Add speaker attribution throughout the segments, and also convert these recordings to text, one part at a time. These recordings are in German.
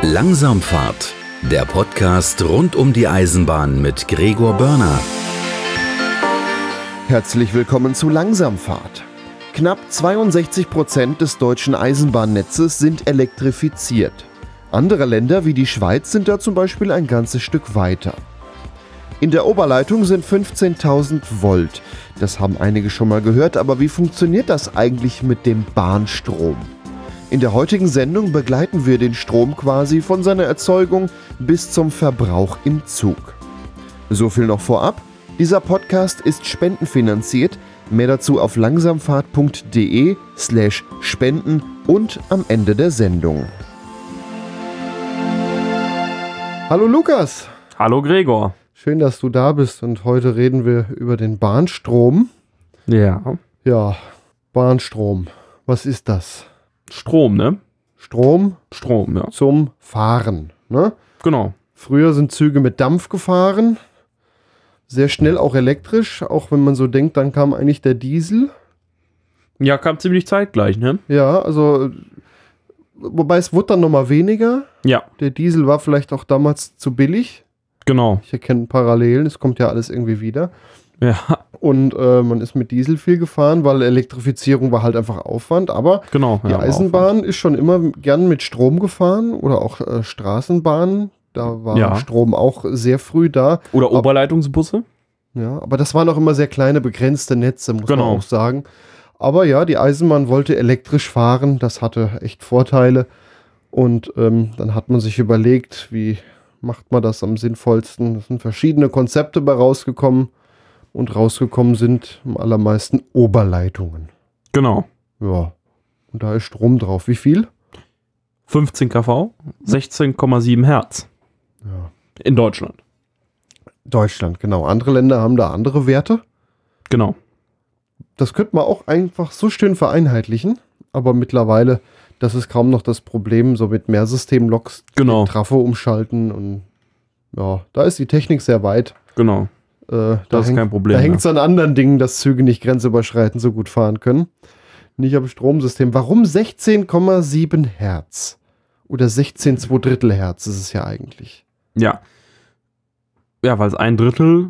Speaker 1: Langsamfahrt, der Podcast rund um die Eisenbahn mit Gregor Börner.
Speaker 2: Herzlich willkommen zu Langsamfahrt. Knapp 62 Prozent des deutschen Eisenbahnnetzes sind elektrifiziert. Andere Länder wie die Schweiz sind da zum Beispiel ein ganzes Stück weiter. In der Oberleitung sind 15.000 Volt. Das haben einige schon mal gehört, aber wie funktioniert das eigentlich mit dem Bahnstrom? In der heutigen Sendung begleiten wir den Strom quasi von seiner Erzeugung bis zum Verbrauch im Zug. So viel noch vorab. Dieser Podcast ist spendenfinanziert. Mehr dazu auf langsamfahrt.de slash spenden und am Ende der Sendung. Hallo Lukas.
Speaker 3: Hallo Gregor.
Speaker 2: Schön, dass du da bist und heute reden wir über den Bahnstrom.
Speaker 3: Ja.
Speaker 2: Ja, Bahnstrom. Was ist das?
Speaker 3: Strom, ne?
Speaker 2: Strom
Speaker 3: Strom, ja.
Speaker 2: zum Fahren. Ne?
Speaker 3: Genau.
Speaker 2: Früher sind Züge mit Dampf gefahren. Sehr schnell auch elektrisch, auch wenn man so denkt, dann kam eigentlich der Diesel.
Speaker 3: Ja, kam ziemlich zeitgleich, ne?
Speaker 2: Ja, also wobei es wurde dann nochmal weniger.
Speaker 3: Ja,
Speaker 2: Der Diesel war vielleicht auch damals zu billig.
Speaker 3: genau.
Speaker 2: Ich erkenne Parallelen, es kommt ja alles irgendwie wieder.
Speaker 3: Ja,
Speaker 2: Und äh, man ist mit Diesel viel gefahren, weil Elektrifizierung war halt einfach Aufwand. Aber
Speaker 3: genau.
Speaker 2: die
Speaker 3: ja,
Speaker 2: Eisenbahn ist schon immer gern mit Strom gefahren oder auch äh, Straßenbahnen. Da war
Speaker 3: Ja.
Speaker 2: Strom auch sehr früh da.
Speaker 3: Oder Oberleitungsbusse?
Speaker 2: Ja, aber das waren auch immer sehr kleine, begrenzte Netze, muss
Speaker 3: Genau.
Speaker 2: man auch sagen. Aber ja, die Eisenbahn wollte elektrisch fahren, das hatte echt Vorteile. Und ähm, dann hat man sich überlegt, wie macht man das am sinnvollsten. Es sind verschiedene Konzepte bei rausgekommen. Und rausgekommen sind am allermeisten Oberleitungen.
Speaker 3: Genau.
Speaker 2: Ja. Und da ist Strom drauf. Wie viel?
Speaker 3: 15 kV, 16,7 Hertz.
Speaker 2: Ja.
Speaker 3: In Deutschland.
Speaker 2: Deutschland, genau. Andere Länder haben da andere Werte.
Speaker 3: Genau.
Speaker 2: Das könnte man auch einfach so schön vereinheitlichen, aber mittlerweile, das ist kaum noch das Problem, so mit Mehrsystem-Loks
Speaker 3: Genau.
Speaker 2: den Trafo umschalten und ja, da ist die Technik sehr weit.
Speaker 3: Genau.
Speaker 2: Äh, da
Speaker 3: Das ist
Speaker 2: hängt-
Speaker 3: kein Problem.
Speaker 2: Da
Speaker 3: ja.
Speaker 2: hängt es an anderen Dingen, dass Züge nicht grenzüberschreitend so gut fahren können. Nicht am Stromsystem. Warum 16,7 Hertz? Oder 16 2 Drittel Hertz ist es ja eigentlich.
Speaker 3: Ja. Ja, weil es ein Drittel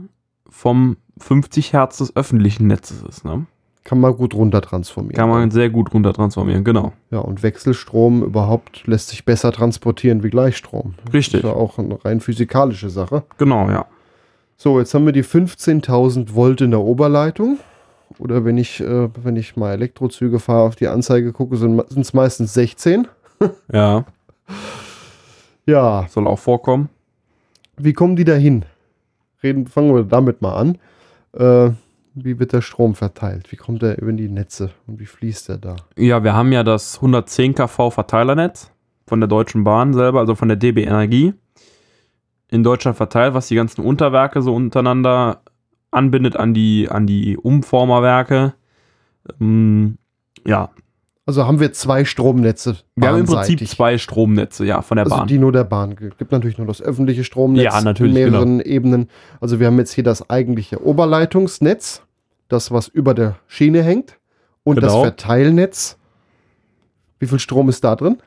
Speaker 3: vom 50 Hertz des öffentlichen Netzes ist, ne?
Speaker 2: Kann man gut runter transformieren.
Speaker 3: Kann man sehr gut runter transformieren, genau.
Speaker 2: Ja, und Wechselstrom überhaupt lässt sich besser transportieren wie Gleichstrom.
Speaker 3: Richtig.
Speaker 2: Das ist ja auch eine rein physikalische Sache.
Speaker 3: Genau, ja.
Speaker 2: So, jetzt haben wir die 15.000 Volt in der Oberleitung. Oder wenn ich, äh, wenn ich mal Elektrozüge fahre, auf die Anzeige gucke, sind es meistens 16.
Speaker 3: Ja,
Speaker 2: Ja,
Speaker 3: soll auch vorkommen.
Speaker 2: wie kommen die da hin? Reden, fangen wir damit mal an. Äh, wie wird der Strom verteilt? Wie kommt er über die Netze und wie fließt er da?
Speaker 3: Ja, wir haben ja das 110 kV Verteilernetz von der Deutschen Bahn selber, also von der DB Energie, in Deutschland verteilt, was die ganzen Unterwerke so untereinander anbindet an die, an die Umformerwerke. Ähm, ja,
Speaker 2: Also haben wir zwei Stromnetze.
Speaker 3: wir haben im Prinzip zwei Stromnetze, ja, von der
Speaker 2: Also
Speaker 3: Bahn.
Speaker 2: die nur der Bahn. Es gibt natürlich nur das öffentliche Stromnetz
Speaker 3: Ja, natürlich,
Speaker 2: in mehreren Ebenen. Also wir haben jetzt hier das eigentliche Oberleitungsnetz, das was über der Schiene hängt und das
Speaker 3: Genau.
Speaker 2: Verteilnetz. Wie viel Strom ist da drin?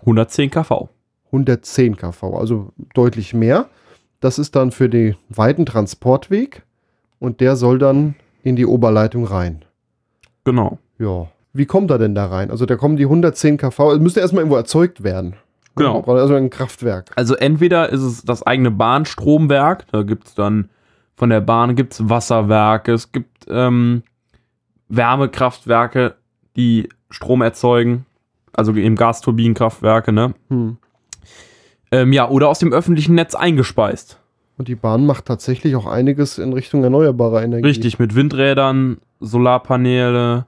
Speaker 3: 110 kV.
Speaker 2: 110 kV, also deutlich mehr. Das ist dann für den weiten Transportweg und der soll dann in die Oberleitung rein.
Speaker 3: Genau.
Speaker 2: Ja. Wie kommt er denn da rein? Also da kommen die 110 kV, es müsste erstmal irgendwo erzeugt werden.
Speaker 3: Genau.
Speaker 2: Also ein Kraftwerk.
Speaker 3: Also entweder ist es das eigene Bahnstromwerk, da gibt es dann von der Bahn gibt's Wasserwerke, es gibt ähm, Wärmekraftwerke, die Strom erzeugen, also eben Gasturbinenkraftwerke, ne?
Speaker 2: Hm.
Speaker 3: Ähm, ja, oder aus dem öffentlichen Netz eingespeist.
Speaker 2: Und die Bahn macht tatsächlich auch einiges in Richtung erneuerbarer Energie.
Speaker 3: Richtig, mit Windrädern, Solarpaneele.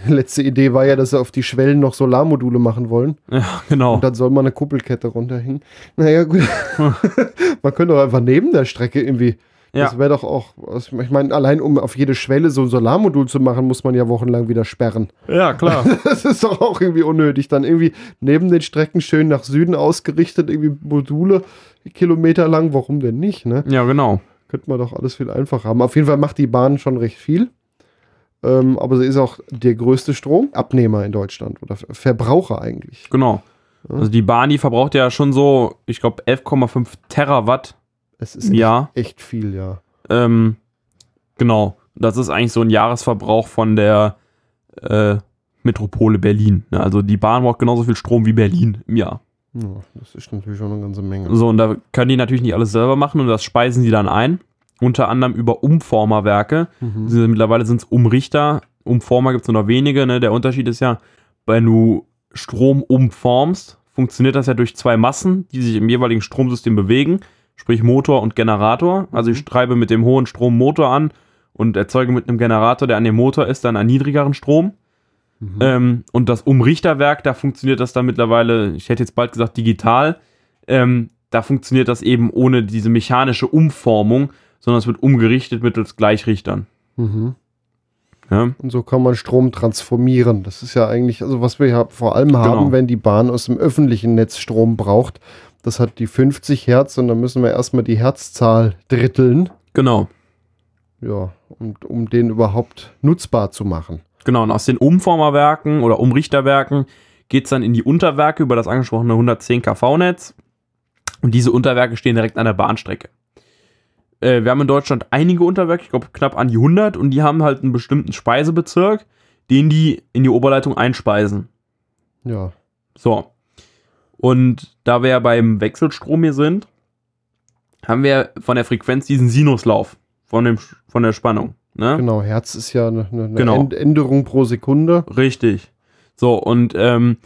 Speaker 2: Letzte Idee war ja, dass sie auf die Schwellen noch Solarmodule machen wollen.
Speaker 3: Ja, genau.
Speaker 2: Und dann soll man eine Kuppelkette runterhängen. Naja, gut. man könnte doch einfach neben der Strecke irgendwie.
Speaker 3: Ja.
Speaker 2: Das wäre doch auch. Ich meine, allein um auf jede Schwelle so ein Solarmodul zu machen, muss man ja wochenlang wieder sperren.
Speaker 3: Ja, klar.
Speaker 2: Das ist doch auch irgendwie unnötig. Dann irgendwie neben den Strecken schön nach Süden ausgerichtet, irgendwie Module Kilometer lang. Warum denn nicht, ne?
Speaker 3: ja, genau.
Speaker 2: Könnte man doch alles viel einfacher haben. Auf jeden Fall macht die Bahn schon recht viel. Ähm, aber sie ist auch der größte Stromabnehmer in Deutschland oder Ver- Verbraucher eigentlich.
Speaker 3: Genau. Also die Bahn, die verbraucht ja schon so, ich glaube, 11,5 Terawatt
Speaker 2: Es ist
Speaker 3: Jahr.
Speaker 2: echt viel, ja.
Speaker 3: Ähm, genau. Das ist eigentlich so ein Jahresverbrauch von der äh, Metropole Berlin. Ne? Also die Bahn braucht genauso viel Strom wie Berlin im Jahr.
Speaker 2: ja. Das ist natürlich schon eine ganze Menge.
Speaker 3: So, und da können die natürlich nicht alles selber machen und das speisen sie dann ein. Unter anderem über Umformerwerke.
Speaker 2: Mhm.
Speaker 3: Sie- Mittlerweile sind es Umrichter. Umformer gibt es nur noch wenige. Ne? Der Unterschied ist ja, wenn du Strom umformst, funktioniert das ja durch zwei Massen, die sich im jeweiligen Stromsystem bewegen, sprich Motor und Generator. Also ich treibe mit dem hohen Strom Motor an und erzeuge mit einem Generator, der an dem Motor ist, dann einen niedrigeren Strom.
Speaker 2: Mhm.
Speaker 3: Ähm, und das Umrichterwerk, da funktioniert das dann mittlerweile, ich hätte jetzt bald gesagt digital, ähm, da funktioniert das eben ohne diese mechanische Umformung, sondern es wird umgerichtet mittels Gleichrichtern.
Speaker 2: Mhm.
Speaker 3: Ja?
Speaker 2: Und so kann man Strom transformieren. Das ist ja eigentlich, also was wir ja vor allem haben,
Speaker 3: Genau.
Speaker 2: wenn die Bahn aus dem öffentlichen Netz Strom braucht. Das hat die 50 Hertz und dann müssen wir erstmal die Herzzahl dritteln.
Speaker 3: Genau.
Speaker 2: Ja, und um den überhaupt nutzbar zu machen.
Speaker 3: Genau, und aus den Umformerwerken oder Umrichterwerken geht es dann in die Unterwerke über das angesprochene 110 kV-Netz. Und diese Unterwerke stehen direkt an der Bahnstrecke. Äh, wir haben in Deutschland einige Unterwerke, ich glaube knapp an die 100, und die haben halt einen bestimmten Speisebezirk, den die in die Oberleitung einspeisen.
Speaker 2: Ja,
Speaker 3: So. Und da wir ja beim Wechselstrom hier sind, haben wir von der Frequenz diesen Sinuslauf von, dem, von der Spannung. Ne?
Speaker 2: genau. Herz ist ja eine, eine
Speaker 3: Genau.
Speaker 2: Änd- Änderung pro Sekunde.
Speaker 3: Richtig. So, und ähm,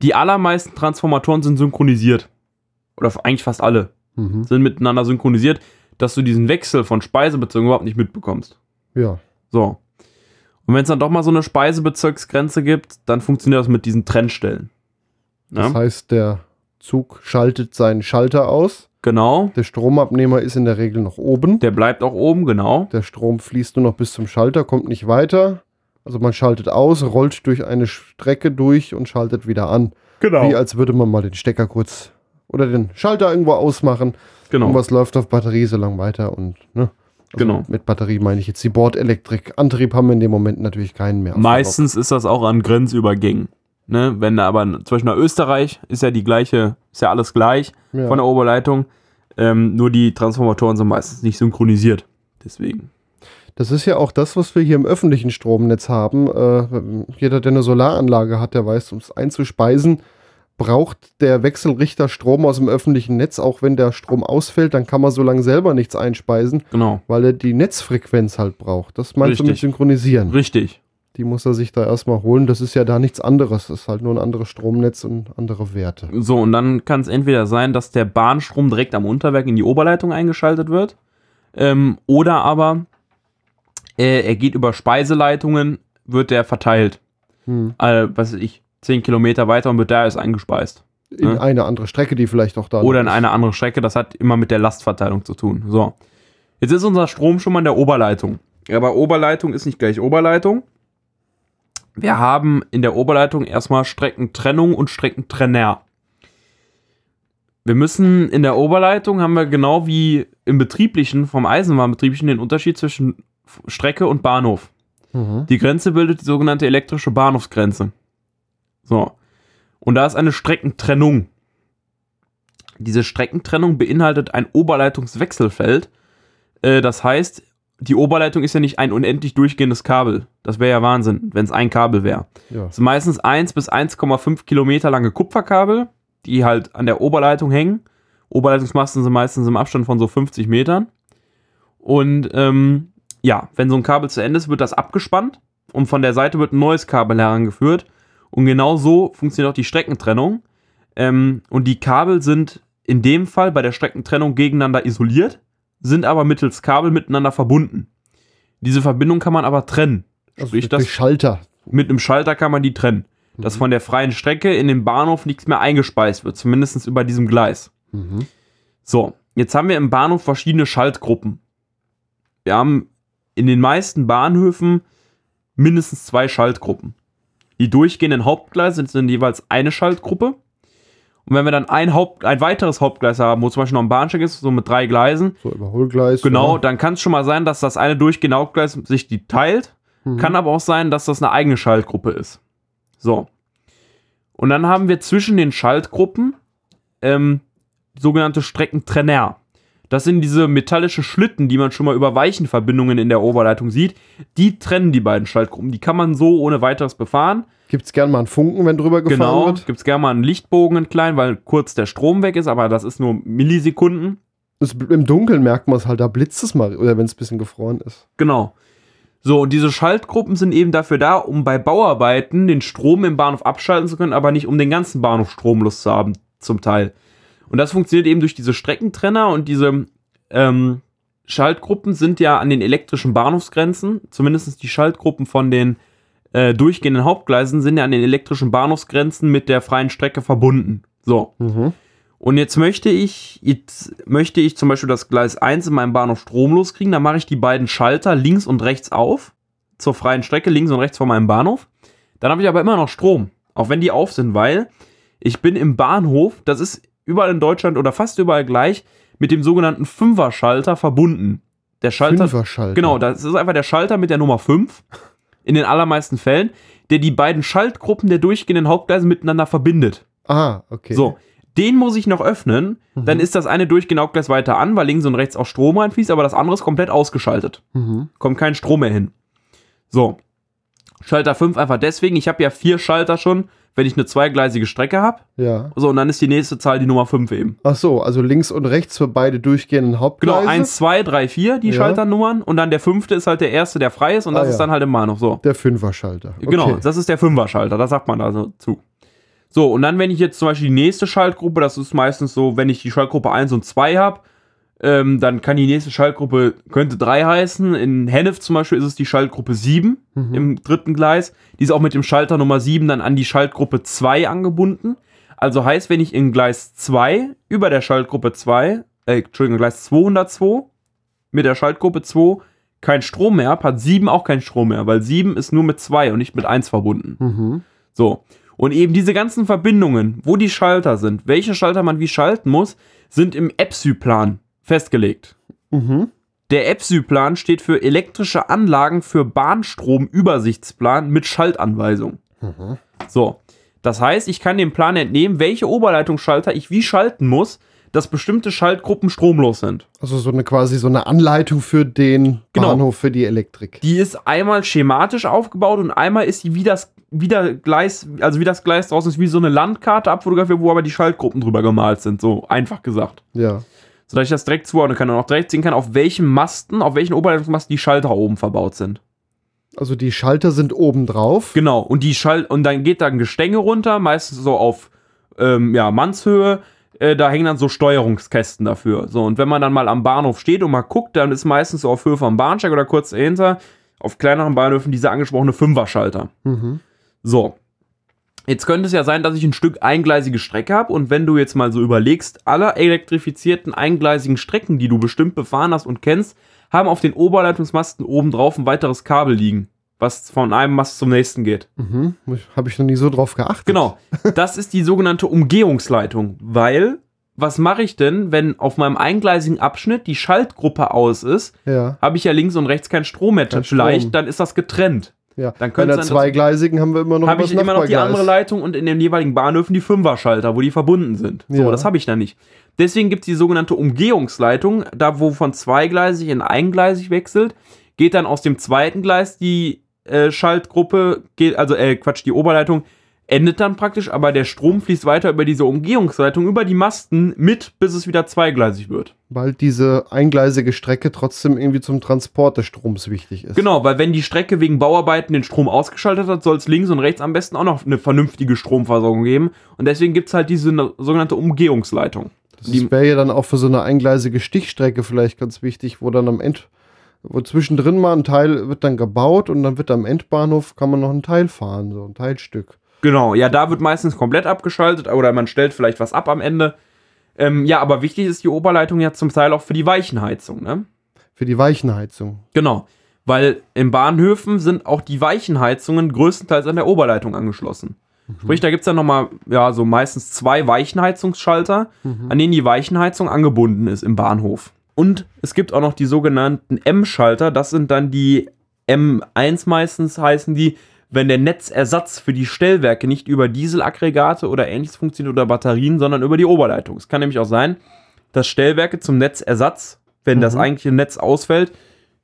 Speaker 3: die allermeisten Transformatoren sind synchronisiert. Oder eigentlich fast alle
Speaker 2: Mhm.
Speaker 3: sind miteinander synchronisiert, dass du diesen Wechsel von Speisebezirken überhaupt nicht mitbekommst.
Speaker 2: Ja,
Speaker 3: So. Und wenn es dann doch mal so eine Speisebezirksgrenze gibt, dann funktioniert das mit diesen Trennstellen.
Speaker 2: Das
Speaker 3: Ja?
Speaker 2: heißt, der Zug schaltet seinen Schalter aus.
Speaker 3: Genau.
Speaker 2: Der Stromabnehmer ist in der Regel noch oben.
Speaker 3: Der bleibt auch oben, genau.
Speaker 2: Der Strom fließt nur noch bis zum Schalter, kommt nicht weiter. Also man schaltet aus, rollt durch eine Strecke durch und schaltet wieder an.
Speaker 3: Genau.
Speaker 2: Wie als würde man mal den Stecker kurz oder den Schalter irgendwo ausmachen.
Speaker 3: genau.
Speaker 2: Und was läuft auf Batterie so lang weiter und ne? Also
Speaker 3: Genau.
Speaker 2: Mit Batterie meine ich jetzt die Bordelektrik. Antrieb haben wir in dem Moment natürlich keinen mehr.
Speaker 3: Meistens ist das auch an Grenzübergängen. Ne? Wenn da aber zum Beispiel nach Österreich ist ja die gleiche, ist ja alles gleich.
Speaker 2: Ja.
Speaker 3: von der Oberleitung. Ähm, nur die Transformatoren sind meistens nicht synchronisiert. Deswegen.
Speaker 2: Das ist ja auch das, was wir hier im öffentlichen Stromnetz haben. Äh, jeder, der eine Solaranlage hat, der weiß, um es einzuspeisen, braucht der Wechselrichter Strom aus dem öffentlichen Netz. Auch wenn der Strom ausfällt, dann kann man so lange selber nichts einspeisen,
Speaker 3: Genau.
Speaker 2: weil er die Netzfrequenz halt braucht. Das meinst du mit
Speaker 3: Richtig.
Speaker 2: Synchronisieren.
Speaker 3: Richtig.
Speaker 2: Die muss er sich da erstmal holen. Das ist ja da nichts anderes. Das ist halt nur ein anderes Stromnetz und andere Werte.
Speaker 3: So, und dann kann es entweder sein, dass der Bahnstrom direkt am Unterwerk in die Oberleitung eingeschaltet wird. Ähm, oder aber äh, er geht über Speiseleitungen, wird der verteilt.
Speaker 2: Hm.
Speaker 3: Äh, was weiß ich, 10 Kilometer weiter und wird da erst eingespeist.
Speaker 2: In
Speaker 3: Ja.
Speaker 2: eine andere Strecke, die vielleicht auch da
Speaker 3: Oder in
Speaker 2: ist.
Speaker 3: eine andere Strecke. Das hat immer mit der Lastverteilung zu tun. So. Jetzt ist unser Strom schon mal in der Oberleitung. Aber Oberleitung ist nicht gleich Oberleitung. Wir haben in der Oberleitung erstmal Streckentrennung und Streckentrenner. Wir müssen in der Oberleitung haben wir genau wie im betrieblichen, vom Eisenbahnbetrieblichen, den Unterschied zwischen Strecke und Bahnhof.
Speaker 2: Mhm.
Speaker 3: Die Grenze bildet die sogenannte elektrische Bahnhofsgrenze. So. Und da ist eine Streckentrennung. Diese Streckentrennung beinhaltet ein Oberleitungswechselfeld. Äh, das heißt, die Oberleitung ist ja nicht ein unendlich durchgehendes Kabel. Das wäre ja Wahnsinn, wenn es ein Kabel wäre.
Speaker 2: Ja.
Speaker 3: Es sind meistens 1 bis 1,5 Kilometer lange Kupferkabel, die halt an der Oberleitung hängen. Oberleitungsmasten sind meistens im Abstand von so 50 Metern. Und ähm, ja, wenn so ein Kabel zu Ende ist, wird das abgespannt und von der Seite wird ein neues Kabel herangeführt. Und genau so funktioniert auch die Streckentrennung. Ähm, und die Kabel sind in dem Fall bei der Streckentrennung gegeneinander isoliert, sind aber mittels Kabel miteinander verbunden. Diese Verbindung kann man aber trennen.
Speaker 2: Also
Speaker 3: Sprich,
Speaker 2: durch
Speaker 3: das
Speaker 2: Schalter.
Speaker 3: mit einem Schalter kann man die trennen. Dass von der freien Strecke in den Bahnhof nichts mehr eingespeist wird, zumindest über diesem Gleis.
Speaker 2: Mhm.
Speaker 3: So, jetzt haben wir im Bahnhof verschiedene Schaltgruppen. Wir haben in den meisten Bahnhöfen mindestens zwei Schaltgruppen. Die durchgehenden Hauptgleise sind jeweils eine Schaltgruppe. Und wenn wir dann ein, Haupt, ein weiteres Hauptgleis haben, wo zum Beispiel noch ein Bahnsteig ist, so mit drei Gleisen,
Speaker 2: So Überholgleis.
Speaker 3: genau,
Speaker 2: Ja.
Speaker 3: dann kann es schon mal sein, dass das eine durchgehende Hauptgleis sich die teilt.
Speaker 2: Mhm.
Speaker 3: Kann aber auch sein, dass das eine eigene Schaltgruppe ist. So. Und dann haben wir zwischen den Schaltgruppen ähm, sogenannte Streckentrenner. Das sind diese metallische Schlitten, die man schon mal über Weichenverbindungen in der Oberleitung sieht. Die trennen die beiden Schaltgruppen. Die kann man so ohne weiteres befahren.
Speaker 2: Gibt es gern mal einen Funken, wenn drüber gefahren
Speaker 3: Genau,
Speaker 2: wird?
Speaker 3: gibt es gerne mal einen Lichtbogen in klein, weil kurz der Strom weg ist, aber das ist nur Millisekunden.
Speaker 2: Das, Im Dunkeln merkt man es halt, da blitzt es mal, oder wenn es ein bisschen gefroren ist.
Speaker 3: Genau. So, und diese Schaltgruppen sind eben dafür da, um bei Bauarbeiten den Strom im Bahnhof abschalten zu können, aber nicht um den ganzen Bahnhof stromlos zu haben, zum Teil. Und das funktioniert eben durch diese Streckentrenner und diese ähm, Schaltgruppen sind ja an den elektrischen Bahnhofsgrenzen, zumindest die Schaltgruppen von den äh, durchgehenden Hauptgleisen sind ja an den elektrischen Bahnhofsgrenzen mit der freien Strecke verbunden. So.
Speaker 2: Mhm.
Speaker 3: Und jetzt möchte ich, jetzt möchte ich zum Beispiel das Gleis 1 in meinem Bahnhof stromlos kriegen. Dann mache ich die beiden Schalter links und rechts auf. Zur freien Strecke links und rechts von meinem Bahnhof. Dann habe ich aber immer noch Strom. Auch wenn die auf sind, weil ich bin im Bahnhof, das ist überall in Deutschland oder fast überall gleich, mit dem sogenannten Fünfer-Schalter verbunden. Der Schalter.
Speaker 2: Fünfer-Schalter.
Speaker 3: Genau, das ist einfach der Schalter mit der Nummer 5. In den allermeisten Fällen, der die beiden Schaltgruppen der durchgehenden Hauptgleise miteinander verbindet.
Speaker 2: Ah, okay.
Speaker 3: So, den muss ich noch öffnen. Dann
Speaker 2: Mhm.
Speaker 3: ist das eine durchgehende Hauptgleis weiter an, weil links und rechts auch Strom reinfließt, aber das andere ist komplett ausgeschaltet.
Speaker 2: Mhm.
Speaker 3: Kommt kein Strom mehr hin. So. Schalter 5 einfach deswegen. Ich habe ja vier Schalter schon, wenn ich eine zweigleisige Strecke habe.
Speaker 2: Ja.
Speaker 3: So, und dann ist die nächste Zahl die Nummer 5 eben.
Speaker 2: Ach so, also links und rechts für beide durchgehenden
Speaker 3: Genau,
Speaker 2: Hauptgleise.
Speaker 3: 1, 2, 3, 4, die
Speaker 2: Ja.
Speaker 3: Schalternummern. Und dann der fünfte ist halt der erste, der frei ist. Und das
Speaker 2: Ah,
Speaker 3: ist
Speaker 2: ja.
Speaker 3: dann halt im Bahnhof so.
Speaker 2: Der Fünfer-Schalter. Okay.
Speaker 3: Genau, das ist der Fünfer-Schalter, das sagt man da so zu. So, und dann, wenn ich jetzt zum Beispiel die nächste Schaltgruppe, das ist meistens so, wenn ich die Schaltgruppe 1 und 2 habe, ähm, dann kann die nächste Schaltgruppe, könnte 3 heißen. In Hennef zum Beispiel ist es die Schaltgruppe 7
Speaker 2: Mhm.
Speaker 3: im dritten Gleis. Die ist auch mit dem Schalter Nummer 7 dann an die Schaltgruppe 2 angebunden. Also heißt, wenn ich in Gleis 2 über der Schaltgruppe 2, äh, Entschuldigung, Gleis 202 mit der Schaltgruppe 2 kein Strom mehr habe, hat 7 auch keinen Strom mehr, weil 7 ist nur mit 2 und nicht mit 1 verbunden.
Speaker 2: Mhm.
Speaker 3: So. Und eben diese ganzen Verbindungen, wo die Schalter sind, welche Schalter man wie schalten muss, sind im EPSY-Plan festgelegt.
Speaker 2: Mhm.
Speaker 3: Der EPSY-Plan steht für elektrische Anlagen für Bahnstromübersichtsplan mit Schaltanweisung.
Speaker 2: Mhm.
Speaker 3: So. Das heißt, ich kann dem Plan entnehmen, welche Oberleitungsschalter ich wie schalten muss, dass bestimmte Schaltgruppen stromlos sind.
Speaker 2: Also so eine quasi so eine Anleitung für den
Speaker 3: Genau.
Speaker 2: Bahnhof für die Elektrik.
Speaker 3: Die ist einmal schematisch aufgebaut und einmal ist sie wie das, wie der Gleis, also wie das Gleis draußen ist, wie so eine Landkarte abfotografiert, wo aber die Schaltgruppen drüber gemalt sind, so einfach gesagt.
Speaker 2: Ja.
Speaker 3: Sodass ich das direkt zuordnen kann und auch direkt sehen kann, auf welchen Masten, auf welchen Oberleitungsmasten die Schalter oben verbaut sind.
Speaker 2: Also die Schalter sind oben drauf.
Speaker 3: Genau, und die Schalt und dann geht da ein Gestänge runter, meistens so auf ähm, ja, Mannshöhe. Äh, da hängen dann so Steuerungskästen dafür. So, und wenn man dann mal am Bahnhof steht und mal guckt, dann ist meistens so auf Höhe vom Bahnsteig oder kurz dahinter auf kleineren Bahnhöfen dieser angesprochene Fünfer-Schalter.
Speaker 2: Mhm.
Speaker 3: So. Jetzt könnte es ja sein, dass ich ein Stück eingleisige Strecke habe und wenn du jetzt mal so überlegst, alle elektrifizierten eingleisigen Strecken, die du bestimmt befahren hast und kennst, haben auf den Oberleitungsmasten oben drauf ein weiteres Kabel liegen, was von einem Mast zum nächsten geht.
Speaker 2: Mhm. Habe ich noch nie so drauf geachtet.
Speaker 3: Genau. Das ist die sogenannte Umgehungsleitung, weil was mache ich denn, wenn auf meinem eingleisigen Abschnitt die Schaltgruppe aus ist,
Speaker 2: Ja.
Speaker 3: habe ich ja links und rechts keinen Strom mehr.
Speaker 2: Kein
Speaker 3: Vielleicht,
Speaker 2: Strom.
Speaker 3: dann ist das getrennt.
Speaker 2: Ja.
Speaker 3: Dann
Speaker 2: Bei der
Speaker 3: sein,
Speaker 2: zweigleisigen haben wir immer noch
Speaker 3: habe ich immer noch die andere Leitung und in den jeweiligen Bahnhöfen die Fünfer-Schalter, wo die verbunden sind. So,
Speaker 2: Ja.
Speaker 3: das habe ich da nicht. Deswegen gibt es die sogenannte Umgehungsleitung, da wo von zweigleisig in eingleisig wechselt, geht dann aus dem zweiten Gleis die äh, Schaltgruppe, geht, also äh, Quatsch, die Oberleitung endet dann praktisch, aber der Strom fließt weiter über diese Umgehungsleitung, über die Masten mit, bis es wieder zweigleisig wird.
Speaker 2: Weil diese eingleisige Strecke trotzdem irgendwie zum Transport des Stroms wichtig ist.
Speaker 3: Genau, weil wenn die Strecke wegen Bauarbeiten den Strom ausgeschaltet hat, soll es links und rechts am besten auch noch eine vernünftige Stromversorgung geben. Und deswegen gibt es halt diese sogenannte Umgehungsleitung.
Speaker 2: Das wäre ja dann auch für so eine eingleisige Stichstrecke vielleicht ganz wichtig, wo dann am End, wo zwischendrin mal ein Teil wird dann gebaut und dann wird am Endbahnhof kann man noch ein Teil fahren, so ein Teilstück.
Speaker 3: Genau, ja, da wird meistens komplett abgeschaltet oder man stellt vielleicht was ab am Ende. Ähm, ja, aber wichtig ist die Oberleitung ja zum Teil auch für die Weichenheizung, ne?
Speaker 2: Für die Weichenheizung.
Speaker 3: Genau, weil in Bahnhöfen sind auch die Weichenheizungen größtenteils an der Oberleitung angeschlossen. Sprich, da gibt es dann nochmal, ja, so meistens zwei Weichenheizungsschalter, an denen die Weichenheizung angebunden ist im Bahnhof. Und es gibt auch noch die sogenannten M-Schalter, das sind dann die M1 meistens heißen die, wenn der Netzersatz für die Stellwerke nicht über Dieselaggregate oder ähnliches funktioniert oder Batterien, sondern über die Oberleitung. Es kann nämlich auch sein, dass Stellwerke zum Netzersatz, wenn das
Speaker 2: Mhm.
Speaker 3: eigentliche Netz ausfällt,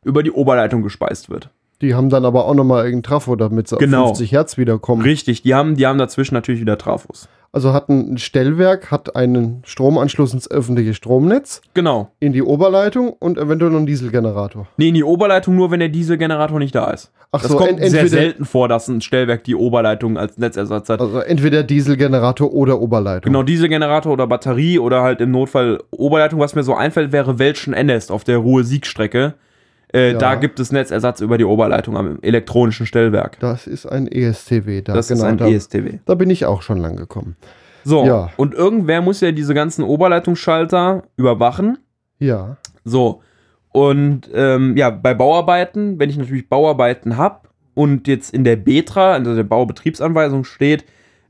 Speaker 3: über die Oberleitung gespeist wird.
Speaker 2: Die haben dann aber auch nochmal irgendeinen Trafo, damit sie
Speaker 3: Genau.
Speaker 2: auf 50 Hertz wiederkommen.
Speaker 3: Richtig, die haben, die haben dazwischen natürlich wieder Trafos.
Speaker 2: Also hat ein Stellwerk, hat einen Stromanschluss ins öffentliche Stromnetz,
Speaker 3: Genau.
Speaker 2: in die Oberleitung und eventuell noch einen Dieselgenerator.
Speaker 3: Nee, in die Oberleitung nur, wenn der Dieselgenerator nicht da ist.
Speaker 2: Ach
Speaker 3: das
Speaker 2: so,
Speaker 3: kommt
Speaker 2: en-
Speaker 3: sehr
Speaker 2: entweder,
Speaker 3: selten vor, dass ein Stellwerk die Oberleitung als Netzersatz hat.
Speaker 2: also entweder Dieselgenerator oder Oberleitung.
Speaker 3: Genau, Dieselgenerator oder Batterie oder halt im Notfall Oberleitung. Was mir so einfällt, wäre Welschen Ennest auf der Ruhe-Sieg-Strecke. Äh,
Speaker 2: Ja.
Speaker 3: Da gibt es Netzersatz über die Oberleitung am elektronischen Stellwerk.
Speaker 2: Das ist ein ESTW da.
Speaker 3: Das
Speaker 2: genau,
Speaker 3: ist ein
Speaker 2: da,
Speaker 3: ESTW.
Speaker 2: da bin ich auch schon lang gekommen.
Speaker 3: So,
Speaker 2: Ja.
Speaker 3: und irgendwer muss ja diese ganzen Oberleitungsschalter überwachen.
Speaker 2: Ja.
Speaker 3: So, und ähm, ja, bei Bauarbeiten, wenn ich natürlich Bauarbeiten habe und jetzt in der Betra, also der Baubetriebsanweisung steht,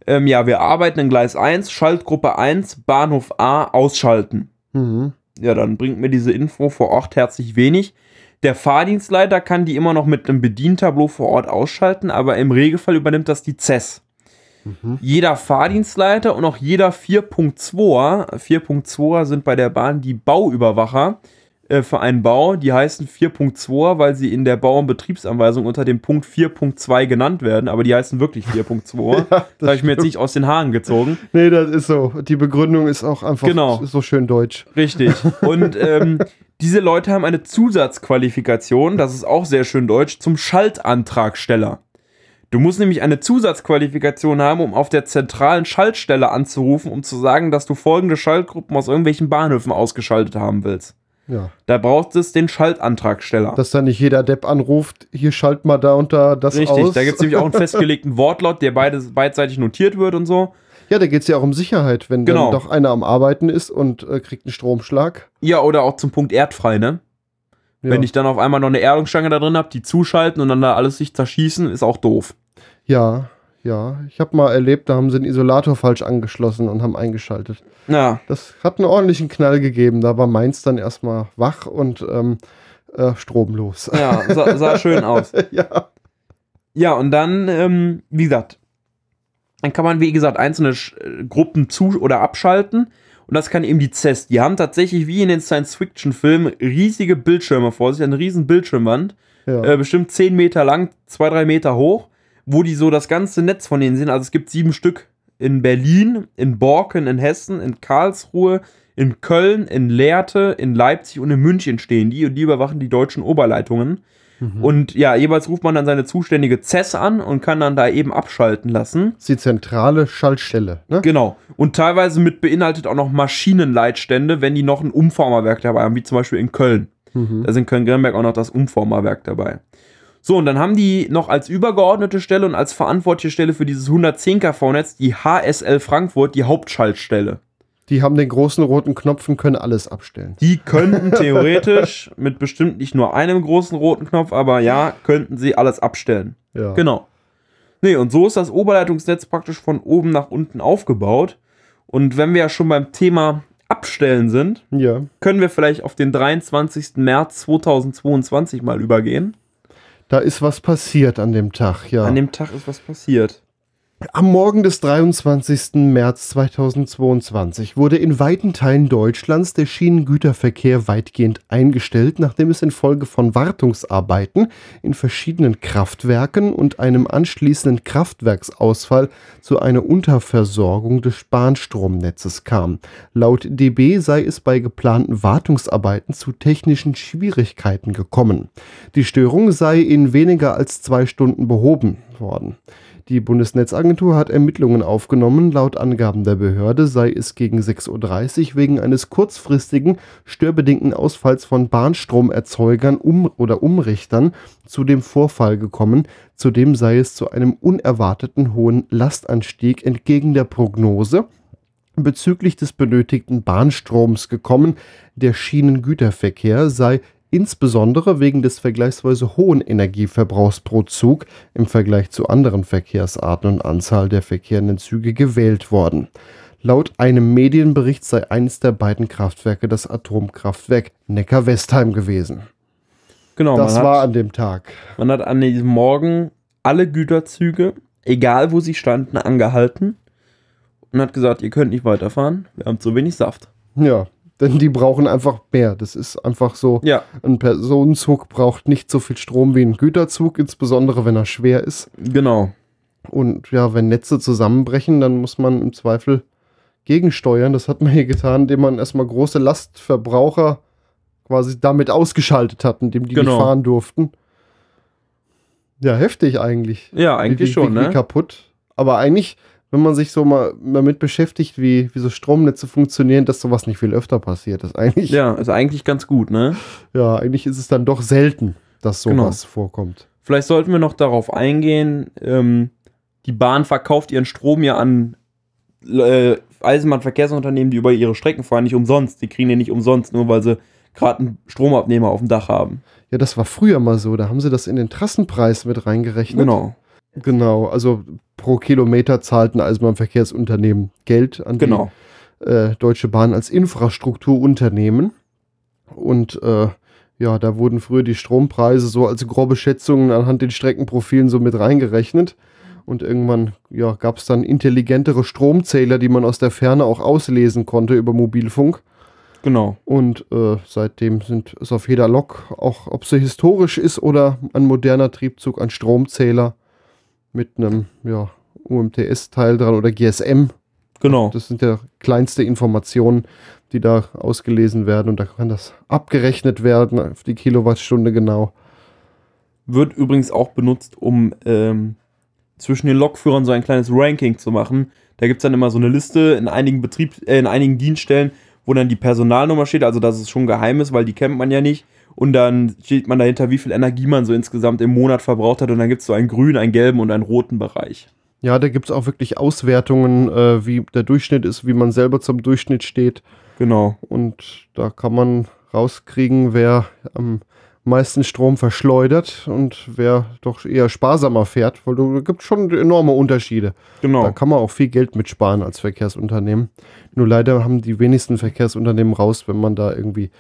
Speaker 3: ähm, ja, wir arbeiten in Gleis 1, Schaltgruppe 1, Bahnhof A, ausschalten.
Speaker 2: Mhm.
Speaker 3: Ja, dann bringt mir diese Info vor Ort herzlich wenig. Der Fahrdienstleiter kann die immer noch mit einem Bedientableau vor Ort ausschalten, aber im Regelfall übernimmt das die CES.
Speaker 2: Mhm.
Speaker 3: Jeder Fahrdienstleiter und auch jeder 4.2er, 4.2er sind bei der Bahn die Bauüberwacher äh, für einen Bau. Die heißen 4.2er, weil sie in der Bau- und Betriebsanweisung unter dem Punkt 4.2 genannt werden, aber die heißen wirklich 4.2er. das habe ich mir jetzt nicht aus den Haaren gezogen.
Speaker 2: Nee, das ist so. Die Begründung ist auch einfach
Speaker 3: Genau.
Speaker 2: so schön deutsch.
Speaker 3: Richtig. Und ähm, diese Leute haben eine Zusatzqualifikation, das ist auch sehr schön deutsch, zum Schaltantragsteller. Du musst nämlich eine Zusatzqualifikation haben, um auf der zentralen Schaltstelle anzurufen, um zu sagen, dass du folgende Schaltgruppen aus irgendwelchen Bahnhöfen ausgeschaltet haben willst.
Speaker 2: Ja.
Speaker 3: Da braucht es den Schaltantragsteller.
Speaker 2: Dass da nicht jeder Depp anruft, hier schalt mal da und da das
Speaker 3: Richtig,
Speaker 2: aus.
Speaker 3: da gibt es nämlich auch einen festgelegten Wortlaut, der beides, beidseitig notiert wird und so.
Speaker 2: Ja, da geht es ja auch um Sicherheit, wenn
Speaker 3: Genau.
Speaker 2: dann doch einer am Arbeiten ist und äh, kriegt einen Stromschlag.
Speaker 3: Ja, oder auch zum Punkt erdfrei, ne?
Speaker 2: Ja.
Speaker 3: Wenn ich dann auf einmal noch eine Erdungsstange da drin habe, die zuschalten und dann da alles sich zerschießen, ist auch doof.
Speaker 2: ja, ja. Ich habe mal erlebt, da haben sie einen Isolator falsch angeschlossen und haben eingeschaltet.
Speaker 3: Ja,
Speaker 2: Das hat einen ordentlichen Knall gegeben. Da war meins dann erstmal wach und ähm, äh, stromlos.
Speaker 3: ja, sah, sah schön aus.
Speaker 2: ja.
Speaker 3: Ja, und dann, ähm, wie gesagt, dann kann man, wie gesagt, einzelne äh, Gruppen zu- oder abschalten. Und das kann eben die CES. Die haben tatsächlich, wie in den Science-Fiction-Filmen, riesige Bildschirme vor sich, eine riesen Bildschirmwand,
Speaker 2: ja.
Speaker 3: äh, bestimmt 10 Meter lang, 2, 3 Meter hoch, wo die so das ganze Netz von denen sind. Also es gibt sieben Stück in Berlin, in Borken, in Hessen, in Karlsruhe, in Köln, in Lehrte, in Leipzig und in München stehen die und die überwachen die deutschen Oberleitungen.
Speaker 2: Mhm.
Speaker 3: Und ja, jeweils ruft man dann seine zuständige CES an und kann dann da eben abschalten lassen.
Speaker 2: Das ist die zentrale Schaltstelle. Ne?
Speaker 3: Genau. Und teilweise mit beinhaltet auch noch Maschinenleitstände, wenn die noch ein Umformerwerk dabei haben, wie zum Beispiel in Köln.
Speaker 2: Mhm.
Speaker 3: Da ist in Köln-Grenberg auch noch das Umformerwerk dabei. So, und dann haben die noch als übergeordnete Stelle und als verantwortliche Stelle für dieses 110 kV-Netz die HSL Frankfurt, die Hauptschaltstelle.
Speaker 2: Die haben den großen roten Knopf und können alles abstellen.
Speaker 3: Die könnten theoretisch mit bestimmt nicht nur einem großen roten Knopf, aber ja, könnten sie alles abstellen.
Speaker 2: Ja.
Speaker 3: Genau. Nee, und so ist das Oberleitungsnetz praktisch von oben nach unten aufgebaut. Und wenn wir ja schon beim Thema Abstellen sind,
Speaker 2: Ja.
Speaker 3: können wir vielleicht auf den 23. März 2022 mal übergehen.
Speaker 2: Da ist was passiert an dem Tag, ja.
Speaker 3: An dem Tag ist was passiert.
Speaker 2: Am Morgen des 23. März 2022 wurde in weiten Teilen Deutschlands der Schienengüterverkehr weitgehend eingestellt, nachdem es infolge von Wartungsarbeiten in verschiedenen Kraftwerken und einem anschließenden Kraftwerksausfall zu einer Unterversorgung des Bahnstromnetzes kam. Laut DB sei es bei geplanten Wartungsarbeiten zu technischen Schwierigkeiten gekommen. Die Störung sei in weniger als zwei Stunden behoben worden. Die Bundesnetzagentur hat Ermittlungen aufgenommen. Laut Angaben der Behörde sei es gegen 6.30 Uhr wegen eines kurzfristigen, störbedingten Ausfalls von Bahnstromerzeugern um oder Umrichtern zu dem Vorfall gekommen. Zudem sei es zu einem unerwarteten hohen Lastanstieg entgegen der Prognose bezüglich des benötigten Bahnstroms gekommen. Der Schienengüterverkehr sei insbesondere wegen des vergleichsweise hohen Energieverbrauchs pro Zug im Vergleich zu anderen Verkehrsarten und Anzahl der verkehrenden Züge gewählt worden. Laut einem Medienbericht sei eines der beiden Kraftwerke das Atomkraftwerk Neckar-Westheim gewesen.
Speaker 3: Genau,
Speaker 2: das war
Speaker 3: hat,
Speaker 2: an dem Tag.
Speaker 3: man hat an diesem Morgen alle Güterzüge, egal wo sie standen, angehalten und hat gesagt, ihr könnt nicht weiterfahren, wir haben zu wenig Saft.
Speaker 2: Ja, denn die brauchen einfach mehr. Das ist einfach so.
Speaker 3: Ja,
Speaker 2: Ein Personenzug braucht nicht so viel Strom wie ein Güterzug, insbesondere wenn er schwer ist.
Speaker 3: genau.
Speaker 2: Und ja, wenn Netze zusammenbrechen, dann muss man im Zweifel gegensteuern. Das hat man hier getan, indem man erstmal große Lastverbraucher quasi damit ausgeschaltet hat, indem die
Speaker 3: Genau.
Speaker 2: nicht fahren durften. Ja, heftig eigentlich.
Speaker 3: Ja, eigentlich
Speaker 2: wie,
Speaker 3: schon,
Speaker 2: wie, wie
Speaker 3: ne?
Speaker 2: kaputt. Aber eigentlich, wenn man sich so mal damit beschäftigt, wie, wie so Stromnetze funktionieren, dass sowas nicht viel öfter passiert. Das ist eigentlich, ja.
Speaker 3: Ja, ist eigentlich ganz gut, ne?
Speaker 2: eigentlich ist es dann doch selten, dass
Speaker 3: Genau.
Speaker 2: sowas vorkommt.
Speaker 3: Vielleicht sollten wir noch darauf eingehen, ähm, die Bahn verkauft ihren Strom ja an äh, Eisenbahnverkehrsunternehmen, die über ihre Strecken fahren, nicht umsonst. Die kriegen den nicht umsonst, nur weil sie gerade einen Stromabnehmer auf dem Dach haben.
Speaker 2: Ja, das war früher mal so. Da haben sie das in den Trassenpreis mit reingerechnet.
Speaker 3: Genau,
Speaker 2: Genau, also pro Kilometer zahlt ein Eisenbahnverkehrsunternehmen Geld an
Speaker 3: genau.
Speaker 2: die äh, Deutsche Bahn als Infrastrukturunternehmen. Und äh, ja, da wurden früher die Strompreise so als grobe Schätzungen anhand den Streckenprofilen so mit reingerechnet. Und irgendwann ja, gab es dann intelligentere Stromzähler, die man aus der Ferne auch auslesen konnte über Mobilfunk.
Speaker 3: Genau.
Speaker 2: Und äh, seitdem sind es auf jeder Lok, auch ob sie historisch ist oder ein moderner Triebzug, ein Stromzähler mit einem ja, UMTS-Teil dran oder GSM.
Speaker 3: Genau.
Speaker 2: Das sind ja kleinste Informationen, die da ausgelesen werden und da kann das abgerechnet werden auf die Kilowattstunde genau.
Speaker 3: Wird übrigens auch benutzt, um ähm, zwischen den Lokführern so ein kleines Ranking zu machen. Da gibt es dann immer so eine Liste in einigen Betrieb, äh, in einigen Dienststellen, wo dann die Personalnummer steht, also dass es schon geheim ist, weil die kennt man ja nicht. Und dann steht man dahinter, wie viel Energie man so insgesamt im Monat verbraucht hat. Und dann gibt es so einen grünen, einen gelben und einen roten Bereich.
Speaker 2: Ja, da gibt es auch wirklich Auswertungen, äh, wie der Durchschnitt ist, wie man selber zum Durchschnitt steht.
Speaker 3: Genau.
Speaker 2: Und da kann man rauskriegen, wer am meisten Strom verschleudert und wer doch eher sparsamer fährt, weil da gibt schon enorme Unterschiede. Da
Speaker 3: Genau.
Speaker 2: kann man auch viel Geld mitsparen als Verkehrsunternehmen. Nur leider haben die wenigsten Verkehrsunternehmen raus, wenn man da irgendwie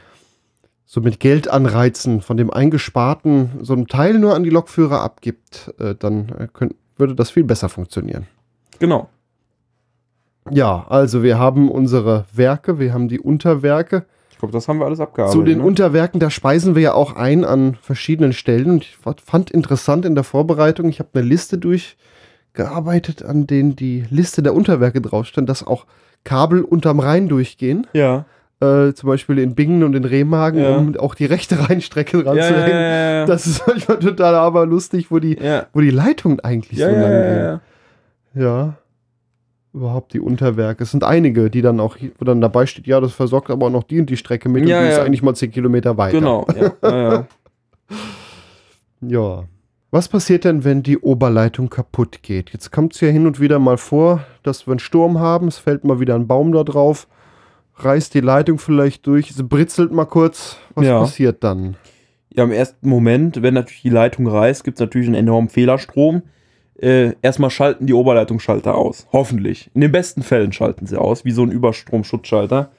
Speaker 2: so mit Geldanreizen von dem Eingesparten so einen Teil nur an die Lokführer abgibt, äh, dann äh, könnt, würde das viel besser funktionieren.
Speaker 3: Genau.
Speaker 2: Ja, also wir haben unsere Werke, wir haben die Unterwerke.
Speaker 3: Ich glaube, das haben wir alles abgearbeitet.
Speaker 2: Zu den
Speaker 3: ne?
Speaker 2: Unterwerken, da speisen wir ja auch ein an verschiedenen Stellen. Und ich fand- interessant in der Vorbereitung, ich habe eine Liste durchgearbeitet, an denen die Liste der Unterwerke draufstand, dass auch Kabel unterm Rhein durchgehen.
Speaker 3: Ja.
Speaker 2: Äh, zum Beispiel in Bingen und in Remagen,
Speaker 3: Ja.
Speaker 2: um auch die rechte Rheinstrecke dran
Speaker 3: Ja, ja.
Speaker 2: Das ist manchmal total aber lustig, wo die, wo die Leitungen eigentlich so lang
Speaker 3: ja,
Speaker 2: gehen.
Speaker 3: ja.
Speaker 2: Überhaupt die Unterwerke. Es sind einige, die dann auch, wo dann dabei steht, ja, das versorgt aber auch noch die und die Strecke mit und die ist eigentlich mal 10 Kilometer weiter.
Speaker 3: Genau. Ja, ja, ja.
Speaker 2: Ja. Was passiert denn, wenn die Oberleitung kaputt geht? Jetzt kommt es ja hin und wieder mal vor, dass wir einen Sturm haben, es fällt mal wieder ein Baum da drauf, reißt die Leitung vielleicht durch, sie britzelt mal kurz. Was
Speaker 3: Ja.
Speaker 2: passiert dann?
Speaker 3: Ja, im ersten Moment, wenn natürlich die Leitung reißt, gibt es natürlich einen enormen Fehlerstrom. Äh, erstmal schalten die Oberleitungsschalter aus. Hoffentlich. In den besten Fällen schalten sie aus, wie so ein Überstromschutzschalter.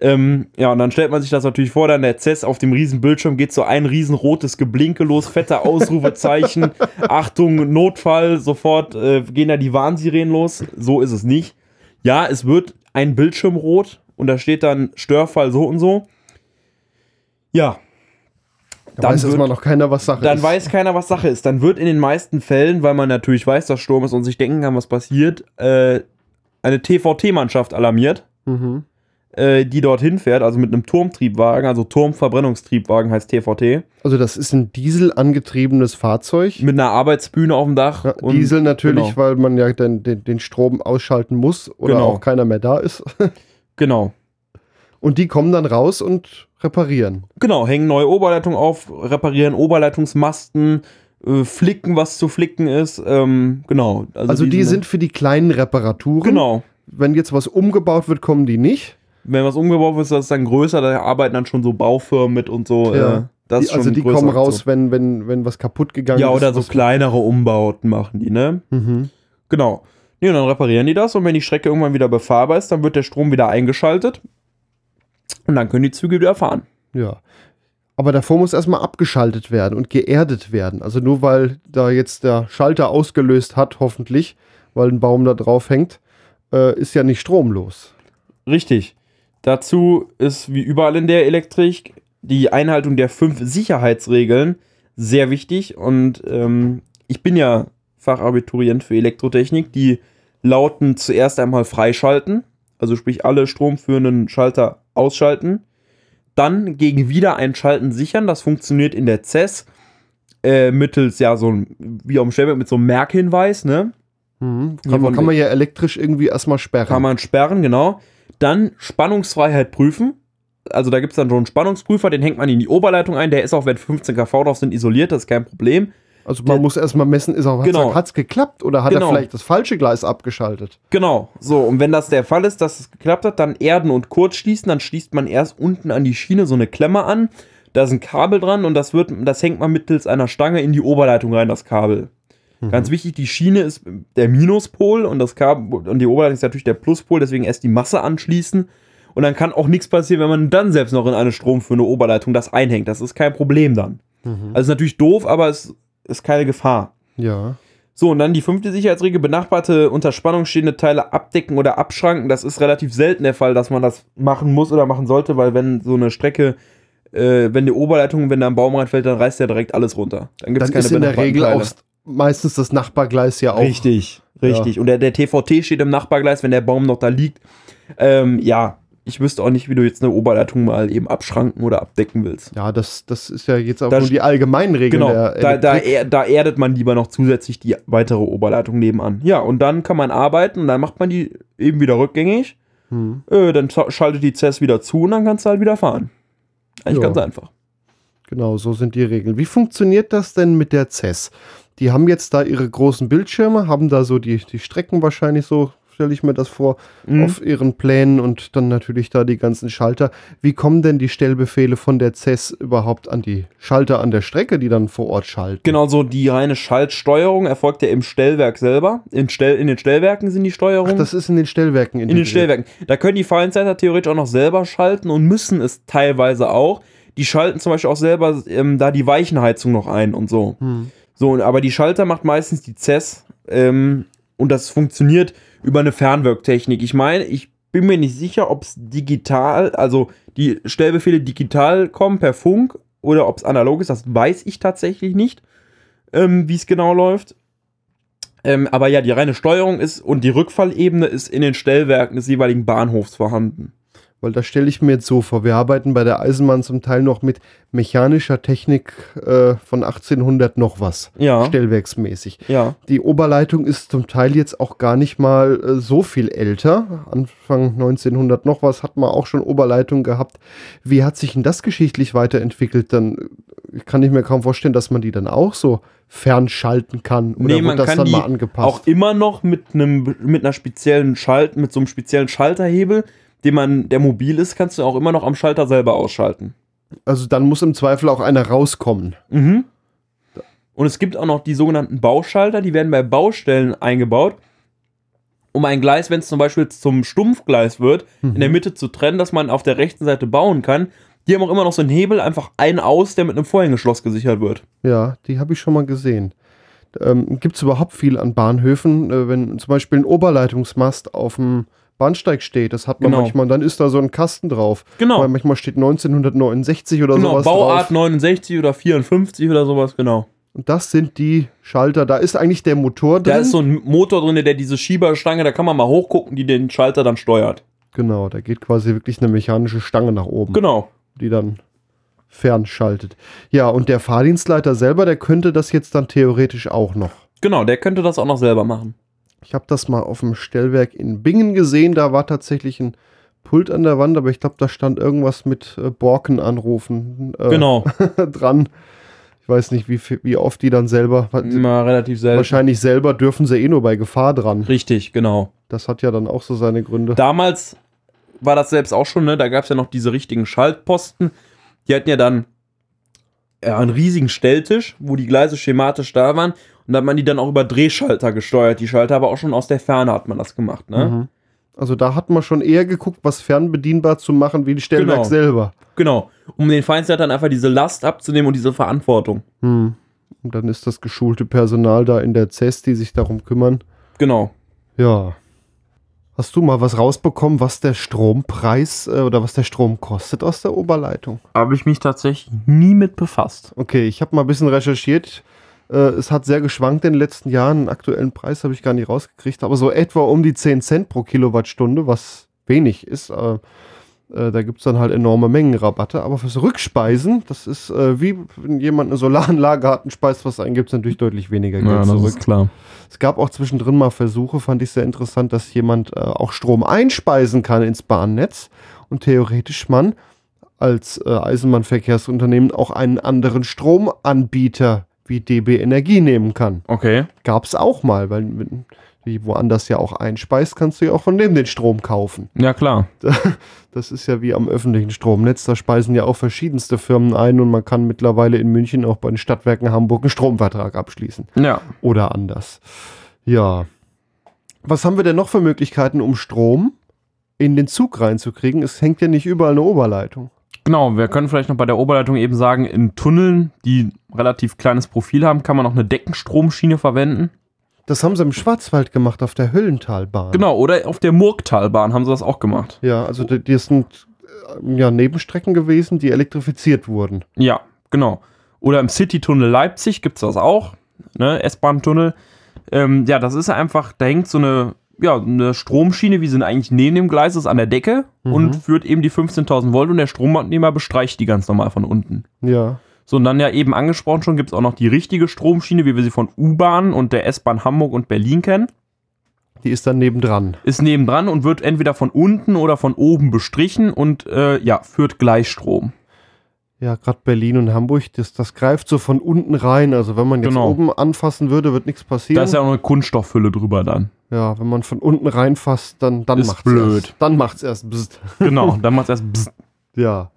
Speaker 3: Ähm, ja, und dann stellt man sich das natürlich vor, dann der CES auf dem riesen Bildschirm geht so ein riesen rotes Geblinke los, fette Ausrufezeichen, Achtung, Notfall, sofort äh, gehen da die Warnsirenen los. So ist es nicht. Ja, es wird ein Bildschirm rot und da steht dann Störfall so und so. Ja,
Speaker 2: Da weiß erstmal noch keiner, was Sache
Speaker 3: dann
Speaker 2: ist.
Speaker 3: weiß keiner, was Sache ist. Dann wird in den meisten Fällen, weil man natürlich weiß, dass Sturm ist und sich denken kann, was passiert, äh, eine TVT-Mannschaft alarmiert,
Speaker 2: Mhm.
Speaker 3: äh, die dorthin fährt, also mit einem Turmtriebwagen, also Turmverbrennungstriebwagen heißt TVT,
Speaker 2: Also das ist ein dieselangetriebenes Fahrzeug.
Speaker 3: mit einer Arbeitsbühne auf dem Dach.
Speaker 2: Ja,
Speaker 3: und-
Speaker 2: Diesel natürlich,
Speaker 3: Genau.
Speaker 2: weil man ja den, den, den Strom ausschalten muss oder
Speaker 3: Genau.
Speaker 2: auch keiner mehr da ist.
Speaker 3: Genau.
Speaker 2: Und die kommen dann raus und reparieren.
Speaker 3: Genau, hängen neue Oberleitungen auf, reparieren Oberleitungsmasten, äh, flicken, was zu flicken ist. Ähm, genau.
Speaker 2: Also, die sind für die kleinen Reparaturen.
Speaker 3: Genau.
Speaker 2: Wenn jetzt was umgebaut wird, kommen die nicht.
Speaker 3: Wenn was umgebaut wird, ist das dann größer, da arbeiten dann schon so Baufirmen mit und so.
Speaker 2: Ja.
Speaker 3: Äh, das
Speaker 2: Die,
Speaker 3: ist
Speaker 2: also die kommen raus,
Speaker 3: Aktion.
Speaker 2: wenn, wenn, wenn was kaputt gegangen
Speaker 3: Ja,
Speaker 2: ist.
Speaker 3: oder so
Speaker 2: was-
Speaker 3: kleinere Umbauten machen die, ne?
Speaker 2: Mhm.
Speaker 3: Genau. Nee, und dann reparieren die das und wenn die Strecke irgendwann wieder befahrbar ist, dann wird der Strom wieder eingeschaltet und dann können die Züge wieder fahren.
Speaker 2: Ja. Aber davor muss erstmal abgeschaltet werden und geerdet werden. Also nur weil da jetzt der Schalter ausgelöst hat, hoffentlich, weil ein Baum da drauf hängt, äh, ist ja nicht stromlos.
Speaker 3: Richtig. Dazu ist wie überall in der Elektrik die Einhaltung der fünf Sicherheitsregeln sehr wichtig. Und ähm, ich bin ja Fachabiturient für Elektrotechnik. Die lauten zuerst einmal freischalten, also sprich alle stromführenden Schalter ausschalten. Dann gegen Wiedereinschalten sichern. Das funktioniert in der CES äh, mittels, ja, so ein, wie auf dem Stellwerk mit so einem Merkhinweis, ne?
Speaker 2: Mhm. Kann, man, kann man ja elektrisch irgendwie erstmal sperren.
Speaker 3: Kann man sperren, genau. Dann Spannungsfreiheit prüfen. Also da gibt es dann so einen Spannungsprüfer, den hängt man in die Oberleitung ein. Der ist auch, wenn 15 kV drauf sind, isoliert, das ist kein Problem.
Speaker 2: Also man
Speaker 3: der-
Speaker 2: muss erstmal messen, ist auch,
Speaker 3: Genau.
Speaker 2: hat es geklappt oder hat
Speaker 3: Genau.
Speaker 2: er vielleicht das falsche Gleis abgeschaltet?
Speaker 3: Genau, so, und wenn das der Fall ist, dass es geklappt hat, dann erden und kurz schließen, dann schließt man erst unten an die Schiene so eine Klemme an, da ist ein Kabel dran und das wird, das hängt man mittels einer Stange in die Oberleitung rein, das Kabel. Ganz wichtig, die Schiene ist der Minuspol und das Kabel und die Oberleitung ist natürlich der Pluspol, deswegen erst die Masse anschließen. Und dann kann auch nichts passieren, wenn man dann selbst noch in eine stromführende Oberleitung das einhängt. Das ist kein Problem dann. Also ist natürlich doof, aber es ist keine Gefahr.
Speaker 2: Ja.
Speaker 3: So, und dann die fünfte Sicherheitsregel, benachbarte unter Spannung stehende Teile abdecken oder abschranken. Das ist relativ selten der Fall, dass man das machen muss oder machen sollte, weil wenn so eine Strecke, äh, wenn die Oberleitung, wenn da ein Baum reinfällt, dann reißt der direkt alles runter. Dann gibt es keine
Speaker 2: ist in der Regel auch meistens das Nachbargleis ja auch.
Speaker 3: Richtig, richtig. Und der, der TVT steht im Nachbargleis, wenn der Baum noch da liegt. Ähm, ja, ich wüsste auch nicht, wie du jetzt eine Oberleitung mal eben abschranken oder abdecken willst.
Speaker 2: Ja, das, das ist ja jetzt auch
Speaker 3: Da
Speaker 2: nur die allgemeinen Regeln
Speaker 3: Genau, da, da, er, da erdet man lieber noch zusätzlich die weitere Oberleitung nebenan. Ja, und dann kann man arbeiten und dann macht man die eben wieder rückgängig.
Speaker 2: Hm.
Speaker 3: Äh, dann schaltet die CES wieder zu und dann kannst du halt wieder fahren. Eigentlich
Speaker 2: Ja.
Speaker 3: ganz einfach.
Speaker 2: Genau, so sind die Regeln. Wie funktioniert das denn mit der CES? Die haben jetzt da ihre großen Bildschirme, haben da so die, die Strecken wahrscheinlich so, stelle ich mir das vor,
Speaker 3: Mhm.
Speaker 2: auf ihren Plänen und dann natürlich da die ganzen Schalter. Wie kommen denn die Stellbefehle von der CES überhaupt an die Schalter an der Strecke, die dann vor Ort schalten?
Speaker 3: Genau, so die reine Schaltsteuerung erfolgt ja im Stellwerk selber. In, Stell, in den Stellwerken sind die Steuerungen.
Speaker 2: Ach, das ist in den Stellwerken
Speaker 3: in den Stellwerken. Da können die Fahrenzeiter theoretisch auch noch selber schalten und müssen es teilweise auch. Die schalten zum Beispiel auch selber ähm, da die Weichenheizung noch ein und so.
Speaker 2: Hm.
Speaker 3: So, aber die Schalter macht meistens die CES ähm, und das funktioniert über eine Fernwirktechnik. Ich meine, ich bin mir nicht sicher, ob es digital, also die Stellbefehle digital kommen per Funk oder ob es analog ist. Das weiß ich tatsächlich nicht, ähm, wie es genau läuft. Ähm, aber ja, die reine Steuerung ist und die Rückfallebene ist in den Stellwerken des jeweiligen Bahnhofs vorhanden.
Speaker 2: Weil da stelle ich mir jetzt so vor, wir arbeiten bei der Eisenbahn zum Teil noch mit mechanischer Technik äh, von 1800 noch was,
Speaker 3: Ja.
Speaker 2: stellwerksmäßig.
Speaker 3: Ja.
Speaker 2: Die Oberleitung ist zum Teil jetzt auch gar nicht mal äh, so viel älter. Anfang 1900 noch was hat man auch schon Oberleitung gehabt. Wie hat sich denn das geschichtlich weiterentwickelt? Dann äh, kann ich mir kaum vorstellen, dass man die dann auch so fernschalten kann. Oder
Speaker 3: Nee, man
Speaker 2: das
Speaker 3: kann
Speaker 2: dann mal angepasst?
Speaker 3: auch immer noch mit einem mit einer speziellen Schalt mit so einem speziellen Schalterhebel, den man der mobil ist, kannst du auch immer noch am Schalter selber ausschalten.
Speaker 2: also dann muss im Zweifel auch einer rauskommen.
Speaker 3: Mhm. Und es gibt auch noch die sogenannten Bauschalter, die werden bei Baustellen eingebaut, um ein Gleis, wenn es zum Beispiel zum Stumpfgleis wird, in der Mitte zu trennen, dass man auf der rechten Seite bauen kann. Die haben auch immer noch so einen Hebel, einfach ein aus, der mit einem Vorhängeschloss gesichert wird.
Speaker 2: Ja, die habe ich schon mal gesehen. Ähm, Gibt es überhaupt viel an Bahnhöfen, äh, wenn zum Beispiel ein Oberleitungsmast auf dem Bahnsteig steht, das hat man
Speaker 3: Genau.
Speaker 2: manchmal, dann ist da so ein Kasten drauf.
Speaker 3: Genau.
Speaker 2: Weil manchmal steht 1969 oder
Speaker 3: Genau,
Speaker 2: sowas
Speaker 3: Bauart
Speaker 2: drauf.
Speaker 3: 69 oder 54 oder sowas, genau.
Speaker 2: Und das sind die Schalter. Da ist eigentlich der Motor drin.
Speaker 3: Da ist so ein Motor drin, der diese Schieberstange, da kann man mal hochgucken, die den Schalter dann steuert.
Speaker 2: genau, da geht quasi wirklich eine mechanische Stange nach oben,
Speaker 3: Genau.
Speaker 2: die dann fernschaltet. Ja, und der Fahrdienstleiter selber, der könnte das jetzt dann theoretisch auch noch.
Speaker 3: Genau, der könnte das auch noch selber machen.
Speaker 2: Ich habe das mal auf dem Stellwerk in Bingen gesehen. Da war tatsächlich ein Pult an der Wand, aber ich glaube, da stand irgendwas mit äh, Borken anrufen äh,
Speaker 3: Genau.
Speaker 2: dran. Ich weiß nicht, wie, wie oft die dann selber.
Speaker 3: Immer relativ selten.
Speaker 2: Wahrscheinlich selber dürfen sie eh nur bei Gefahr dran.
Speaker 3: Richtig, genau.
Speaker 2: Das hat ja dann auch so seine Gründe.
Speaker 3: Damals war das selbst auch schon, ne? Da gab es ja noch diese richtigen Schaltposten. Die hatten ja dann ja, einen riesigen Stelltisch, wo die Gleise schematisch da waren. Und da hat man die dann auch über Drehschalter gesteuert. Die Schalter aber auch schon aus der Ferne hat man das gemacht, ne?
Speaker 2: Mhm. Also da hat man schon eher geguckt, was fernbedienbar zu machen, wie die Stellwerk
Speaker 3: Genau.
Speaker 2: selber.
Speaker 3: Genau. Um den dann einfach diese Last abzunehmen und diese Verantwortung.
Speaker 2: Hm. Und dann ist das geschulte Personal da in der CES, die sich darum kümmern.
Speaker 3: Genau.
Speaker 2: Ja. Hast du mal was rausbekommen, was der Strompreis äh, oder was der Strom kostet aus der Oberleitung?
Speaker 3: Habe ich mich tatsächlich nie mit befasst.
Speaker 2: Okay, ich habe mal ein bisschen recherchiert. Äh, es hat sehr geschwankt in den letzten Jahren. Einen aktuellen Preis habe ich gar nicht rausgekriegt, aber so etwa um die 10 Cent pro Kilowattstunde, was wenig ist. Äh, äh, da gibt es dann halt enorme Mengenrabatte. Aber fürs Rückspeisen, das ist äh, wie wenn jemand eine Solaranlage hat und speist was ein, gibt es natürlich deutlich weniger Geld zurück.
Speaker 3: klar.
Speaker 2: Es gab auch zwischendrin mal Versuche, fand ich sehr interessant, dass jemand äh, auch Strom einspeisen kann ins Bahnnetz und theoretisch man als äh, Eisenbahnverkehrsunternehmen auch einen anderen Stromanbieter wie DB Energie nehmen kann.
Speaker 3: Okay.
Speaker 2: Gab es auch mal, weil wie woanders ja auch einspeist, kannst du ja auch von dem den Strom kaufen.
Speaker 3: Ja, klar.
Speaker 2: Das ist ja wie am öffentlichen Stromnetz, da speisen ja auch verschiedenste Firmen ein und man kann mittlerweile in München auch bei den Stadtwerken Hamburg einen Stromvertrag abschließen
Speaker 3: Ja.
Speaker 2: oder anders. Ja. Was haben wir denn noch für Möglichkeiten, um Strom in den Zug reinzukriegen? Es hängt ja nicht überall eine Oberleitung.
Speaker 3: Genau, wir können vielleicht noch bei der Oberleitung eben sagen, in Tunneln, die relativ kleines Profil haben, kann man auch eine Deckenstromschiene verwenden.
Speaker 2: Das haben sie im Schwarzwald gemacht, auf der Höllentalbahn.
Speaker 3: Genau, oder auf der Murgtalbahn haben sie das auch gemacht.
Speaker 2: Ja, also die, die sind äh, ja Nebenstrecken gewesen, die elektrifiziert wurden.
Speaker 3: Ja, genau. Oder im City-Tunnel Leipzig gibt es das auch, ne, S-Bahn-Tunnel. Ähm, ja, das ist einfach, da hängt so eine, ja, eine Stromschiene, wie sie eigentlich neben dem Gleis ist, an der Decke und führt eben die 15.000 Volt und der Stromabnehmer bestreicht die ganz normal von unten.
Speaker 2: Ja.
Speaker 3: So, und dann ja eben angesprochen schon, gibt es auch noch die richtige Stromschiene, wie wir sie von U-Bahn und der S-Bahn Hamburg und Berlin kennen.
Speaker 2: Die ist dann nebendran.
Speaker 3: Ist nebendran und wird entweder von unten oder von oben bestrichen und äh, ja, führt Gleichstrom.
Speaker 2: Ja, gerade Berlin und Hamburg, das, das greift so von unten rein. Also wenn man jetzt
Speaker 3: Genau.
Speaker 2: oben anfassen würde, wird nichts passieren.
Speaker 3: Da ist ja auch eine Kunststoffhülle drüber dann.
Speaker 2: ja, wenn man von unten reinfasst, dann, dann
Speaker 3: Ist
Speaker 2: macht's
Speaker 3: blöd.
Speaker 2: Erst, dann macht's erst. Bzzt.
Speaker 3: Genau, dann macht es erst bzzt.
Speaker 2: Ja.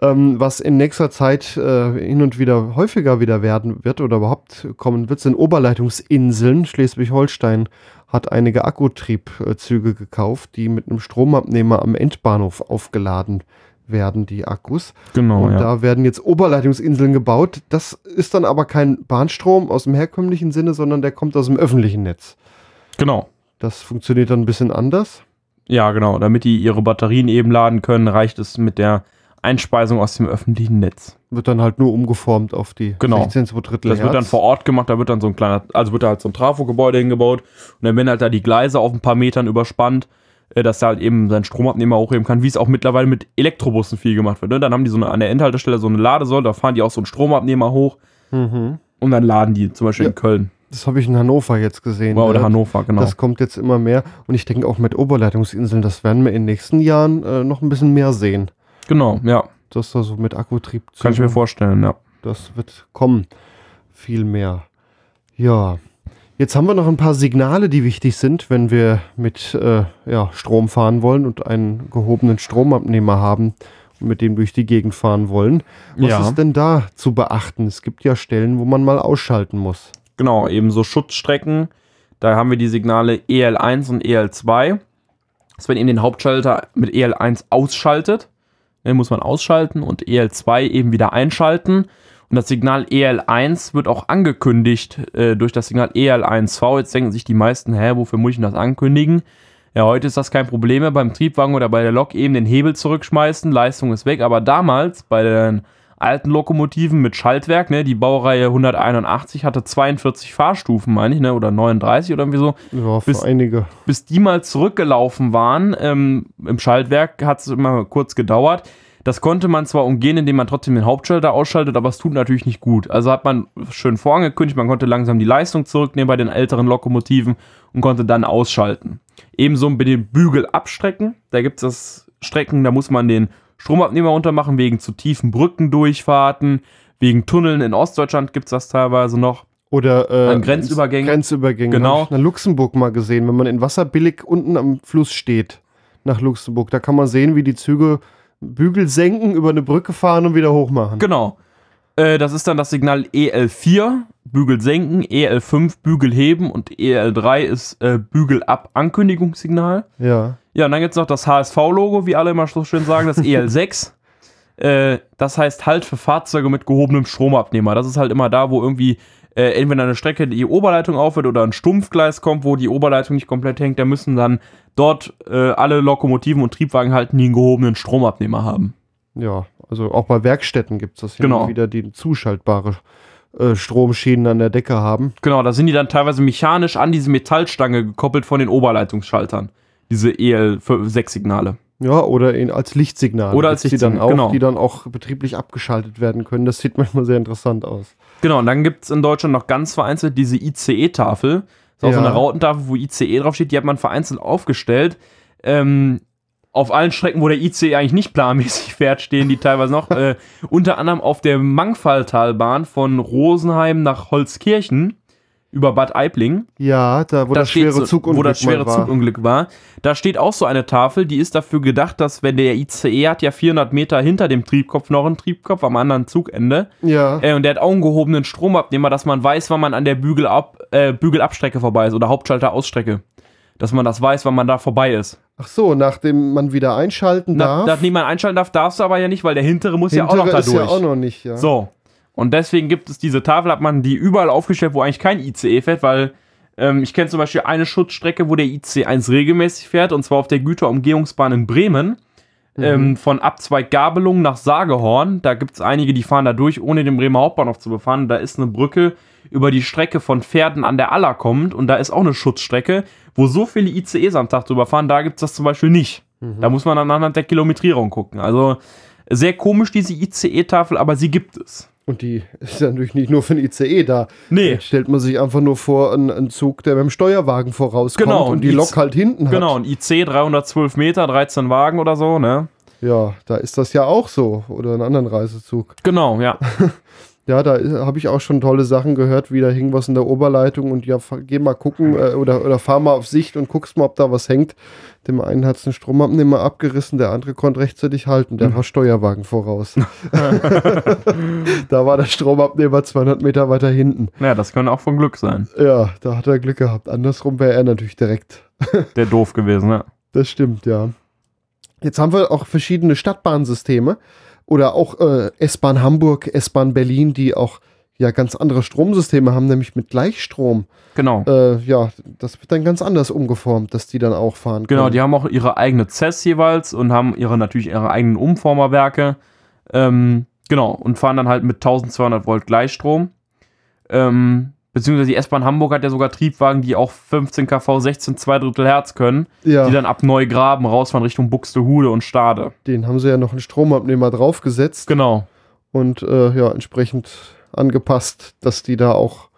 Speaker 2: Ähm, was in nächster Zeit äh, hin und wieder häufiger wieder werden wird oder überhaupt kommen wird, sind Oberleitungsinseln. Schleswig-Holstein hat einige Akkutriebzüge gekauft, die mit einem Stromabnehmer am Endbahnhof aufgeladen werden, die Akkus.
Speaker 3: Genau,
Speaker 2: und
Speaker 3: ja.
Speaker 2: da werden jetzt Oberleitungsinseln gebaut. Das ist dann aber kein Bahnstrom aus dem herkömmlichen Sinne, sondern der kommt aus dem öffentlichen Netz.
Speaker 3: Genau.
Speaker 2: Das funktioniert dann ein bisschen anders.
Speaker 3: Ja, genau. Damit die ihre Batterien eben laden können, reicht es mit der Einspeisung aus dem öffentlichen Netz.
Speaker 2: Wird dann halt nur umgeformt auf die
Speaker 3: Genau.
Speaker 2: 16 2 Drittel
Speaker 3: Das wird dann vor Ort gemacht, da wird dann so ein kleiner, also wird da halt so ein Trafo-Gebäude hingebaut und dann werden halt da die Gleise auf ein paar Metern überspannt, dass er halt eben seinen Stromabnehmer hochheben kann, wie es auch mittlerweile mit Elektrobussen viel gemacht wird. Ne? Dann haben die so eine, an der Endhaltestelle so eine Ladesäule, da fahren die auch so einen Stromabnehmer hoch
Speaker 2: Mhm.
Speaker 3: und dann laden die, zum Beispiel
Speaker 2: Ja.
Speaker 3: in Köln
Speaker 2: Das habe ich in Hannover jetzt gesehen.
Speaker 3: oder
Speaker 2: Ja,
Speaker 3: Hannover, genau.
Speaker 2: Das kommt jetzt immer mehr. Und ich denke auch mit Oberleitungsinseln, das werden wir in den nächsten Jahren äh, noch ein bisschen mehr sehen.
Speaker 3: genau, ja,
Speaker 2: Das da so mit Akkutrieb
Speaker 3: kann ich mir vorstellen, ja.
Speaker 2: Das wird kommen. Viel mehr. Ja. Jetzt haben wir noch ein paar Signale, die wichtig sind, wenn wir mit äh, ja, Strom fahren wollen und einen gehobenen Stromabnehmer haben und mit dem durch die Gegend fahren wollen. Was
Speaker 3: Ja.
Speaker 2: ist denn da zu beachten? Es gibt ja Stellen, wo man mal ausschalten muss.
Speaker 3: Genau, eben so Schutzstrecken. Da haben wir die Signale EL1 und EL2. Dass man eben den Hauptschalter mit EL1 ausschaltet, den muss man ausschalten und EL2 eben wieder einschalten. Und das Signal EL1 wird auch angekündigt äh, durch das Signal EL1V. Jetzt denken sich die meisten, hä, wofür muss ich denn das ankündigen? Ja, heute ist das kein Problem mehr beim Triebwagen oder bei der Lok eben den Hebel zurückschmeißen, Leistung ist weg. Aber damals bei den alten Lokomotiven mit Schaltwerk, ne, die Baureihe 181 hatte 42 Fahrstufen, meine ich, ne, oder 39 oder irgendwie so.
Speaker 2: Ja, für
Speaker 3: Bis-
Speaker 2: einige.
Speaker 3: Bis die mal zurückgelaufen waren ähm, im Schaltwerk, hat es immer kurz gedauert. Das konnte man zwar umgehen, indem man trotzdem den Hauptschalter ausschaltet, aber es tut natürlich nicht gut. Also hat man schön vorangekündigt, man konnte langsam die Leistung zurücknehmen bei den älteren Lokomotiven und konnte dann ausschalten. Ebenso mit dem Bügel abstrecken. Da gibt es das Strecken, da muss man den Stromabnehmer untermachen, wegen zu tiefen Brückendurchfahrten, wegen Tunneln in Ostdeutschland gibt es das teilweise noch.
Speaker 2: Oder äh,
Speaker 3: An Grenzübergängen.
Speaker 2: Grenzübergängen.
Speaker 3: Genau.
Speaker 2: Hab ich in Luxemburg mal gesehen, wenn man in Wasser billig unten am Fluss steht, nach Luxemburg. Da kann man sehen, wie die Züge Bügel senken, über eine Brücke fahren und wieder hochmachen.
Speaker 3: Genau. Äh, das ist dann das Signal EL4, Bügel senken, EL5, Bügel heben und EL3 ist äh, Bügel ab Ankündigungssignal.
Speaker 2: Ja.
Speaker 3: Ja, und dann gibt es noch das HSV-Logo, wie alle immer so schön sagen, das EL6. äh, das heißt Halt für Fahrzeuge mit gehobenem Stromabnehmer. Das ist halt immer da, wo irgendwie äh, entweder eine Strecke die Oberleitung aufhört oder ein Stumpfgleis kommt, wo die Oberleitung nicht komplett hängt. Da müssen dann dort äh, alle Lokomotiven und Triebwagen halten, die einen gehobenen Stromabnehmer haben.
Speaker 2: Ja, also auch bei Werkstätten gibt es das
Speaker 3: Genau.
Speaker 2: wieder, die zuschaltbare äh, Stromschienen an der Decke haben.
Speaker 3: Genau, da sind die dann teilweise mechanisch an diese Metallstange gekoppelt von den Oberleitungsschaltern. Diese EL6-Signale.
Speaker 2: Ja, oder in, als Lichtsignal.
Speaker 3: Oder als
Speaker 2: die dann
Speaker 3: Lichtsignal,
Speaker 2: auch,
Speaker 3: genau.
Speaker 2: die dann auch betrieblich abgeschaltet werden können. Das sieht manchmal sehr interessant aus.
Speaker 3: Genau, und dann gibt es in Deutschland noch ganz vereinzelt diese ICE-Tafel. Das ist auch so
Speaker 2: Ja.
Speaker 3: eine Rautentafel, wo ICE draufsteht, die hat man vereinzelt aufgestellt. Ähm, auf allen Strecken, wo der ICE eigentlich nicht planmäßig fährt, stehen die teilweise noch. äh, unter anderem auf der Mangfalltalbahn von Rosenheim nach Holzkirchen über Bad Aibling.
Speaker 2: Ja, da wo
Speaker 3: Da
Speaker 2: das schwere
Speaker 3: so,
Speaker 2: Zugunglück
Speaker 3: wo das schwere
Speaker 2: war.
Speaker 3: Zugunglück war. Da steht auch so eine Tafel, die ist dafür gedacht, dass wenn der ICE hat ja 400 Meter hinter dem Triebkopf noch einen Triebkopf am anderen Zugende
Speaker 2: Ja,
Speaker 3: äh, und der hat auch einen gehobenen Stromabnehmer, dass man weiß, wann man an der Bügelab, äh, Bügelabstrecke vorbei ist oder Hauptschalter-Ausstrecke. Dass man das weiß, wann man da vorbei ist.
Speaker 2: ach so, nachdem man wieder einschalten
Speaker 3: Na,
Speaker 2: darf.
Speaker 3: dass niemand einschalten darf, darfst du aber ja nicht, weil der hintere muss ja auch noch
Speaker 2: Hintere
Speaker 3: da
Speaker 2: ist
Speaker 3: durch.
Speaker 2: ja auch noch nicht, ja.
Speaker 3: So. Und deswegen gibt es diese Tafel, hat man die überall aufgestellt, wo eigentlich kein ICE fährt, weil ähm, ich kenne zum Beispiel eine Schutzstrecke, wo der ICE 1 regelmäßig fährt, und zwar auf der Güterumgehungsbahn in Bremen. Ähm, von Abzweig Gabelung nach Sagehorn. Da gibt es einige, die fahren da durch, ohne den Bremer Hauptbahnhof zu befahren. Da ist eine Brücke über die Strecke von Pferden an der Aller kommt und da ist auch eine Schutzstrecke, wo so viele ICEs am Tag drüber fahren. Da gibt es das zum Beispiel nicht. Da muss man dann anhand der Kilometrierung gucken. Also sehr komisch, diese ICE-Tafel, aber sie gibt es.
Speaker 2: Und die ist ja natürlich nicht nur für den ICE da.
Speaker 3: Nee,
Speaker 2: Jetzt stellt man sich einfach nur vor, einen, einen Zug, der mit dem Steuerwagen vorauskommt
Speaker 3: Genau,
Speaker 2: und
Speaker 3: und
Speaker 2: die
Speaker 3: IC
Speaker 2: Lok halt hinten hat.
Speaker 3: genau. Ein IC 312 Meter, 13 Wagen oder so, ne?
Speaker 2: Ja, da ist das ja auch so. Oder einen anderen Reisezug.
Speaker 3: Genau, ja.
Speaker 2: Ja, da habe ich auch schon tolle Sachen gehört, wie da hing was in der Oberleitung und ja, geh mal gucken äh, oder, oder fahr mal auf Sicht und guckst mal, ob da was hängt. Dem einen hat es den Stromabnehmer abgerissen, der andere konnte rechtzeitig halten, der war Steuerwagen voraus. da war der Stromabnehmer 200 Meter weiter hinten.
Speaker 3: Ja, das könnte auch von Glück sein.
Speaker 2: Ja, da hat er Glück gehabt. Andersrum wäre er natürlich direkt.
Speaker 3: Der doof gewesen, ne?
Speaker 2: Das stimmt, ja. Jetzt haben wir auch verschiedene Stadtbahnsysteme oder auch äh, S-Bahn Hamburg, S-Bahn Berlin, die auch ja ganz andere Stromsysteme haben, nämlich mit Gleichstrom.
Speaker 3: Genau.
Speaker 2: Äh, ja, das wird dann ganz anders umgeformt, dass die dann auch fahren können.
Speaker 3: Genau, die haben auch ihre eigene CES jeweils und haben ihre natürlich ihre eigenen Umformerwerke. Ähm, genau, und fahren dann halt mit 1200 Volt Gleichstrom. Ähm, beziehungsweise die S-Bahn Hamburg hat ja sogar Triebwagen, die auch 15 kV 16 2 Drittel Hertz können,
Speaker 2: ja,
Speaker 3: die dann ab Neugraben rausfahren Richtung Buxtehude und Stade.
Speaker 2: den haben sie ja noch einen Stromabnehmer draufgesetzt
Speaker 3: Genau.
Speaker 2: und äh, ja, entsprechend angepasst, dass die da auch